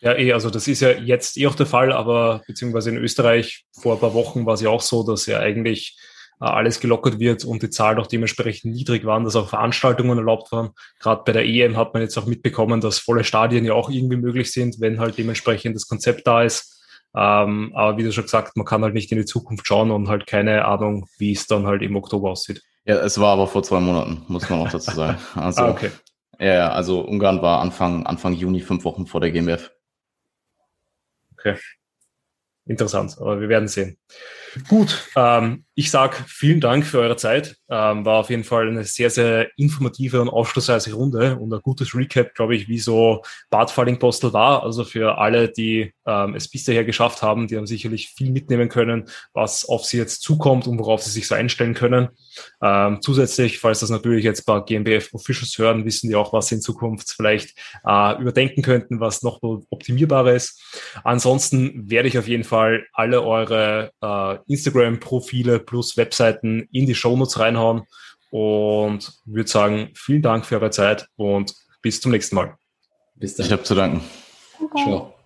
Ja, eh, also das ist ja jetzt eh auch der Fall, aber beziehungsweise in Österreich vor ein paar Wochen war es ja auch so, dass ja eigentlich äh, alles gelockert wird und die Zahlen auch dementsprechend niedrig waren, dass auch Veranstaltungen erlaubt waren. Gerade bei der EM hat man jetzt auch mitbekommen, dass volle Stadien ja auch irgendwie möglich sind, wenn halt dementsprechend das Konzept da ist. Ähm, aber wie du schon gesagt, man kann halt nicht in die Zukunft schauen und halt keine Ahnung, wie es dann halt im Oktober aussieht. Ja, es war aber vor zwei Monaten, muss man auch dazu sagen. Also, ah, okay. Ja, also Ungarn war Anfang, Anfang Juni, fünf Wochen vor der GmbF. Okay. Interessant, aber wir werden sehen. Gut, ähm, ich sage vielen Dank für eure Zeit. Ähm, war auf jeden Fall eine sehr, sehr informative und aufschlussreiche Runde und ein gutes Recap, glaube ich, wie so Bad Falling-Postel war. Also für alle, die ähm, es bisher geschafft haben, die haben sicherlich viel mitnehmen können, was auf sie jetzt zukommt und worauf sie sich so einstellen können. Ähm, zusätzlich, falls das natürlich jetzt bei GmbF Officials hören, wissen die auch, was sie in Zukunft vielleicht äh, überdenken könnten, was noch optimierbarer ist. Ansonsten werde ich auf jeden Fall alle eure äh, Instagram-Profile plus Webseiten in die Shownotes reinhauen und würde sagen, vielen Dank für eure Zeit und bis zum nächsten Mal. Bis dann. Ich habe zu danken. Okay. Ciao.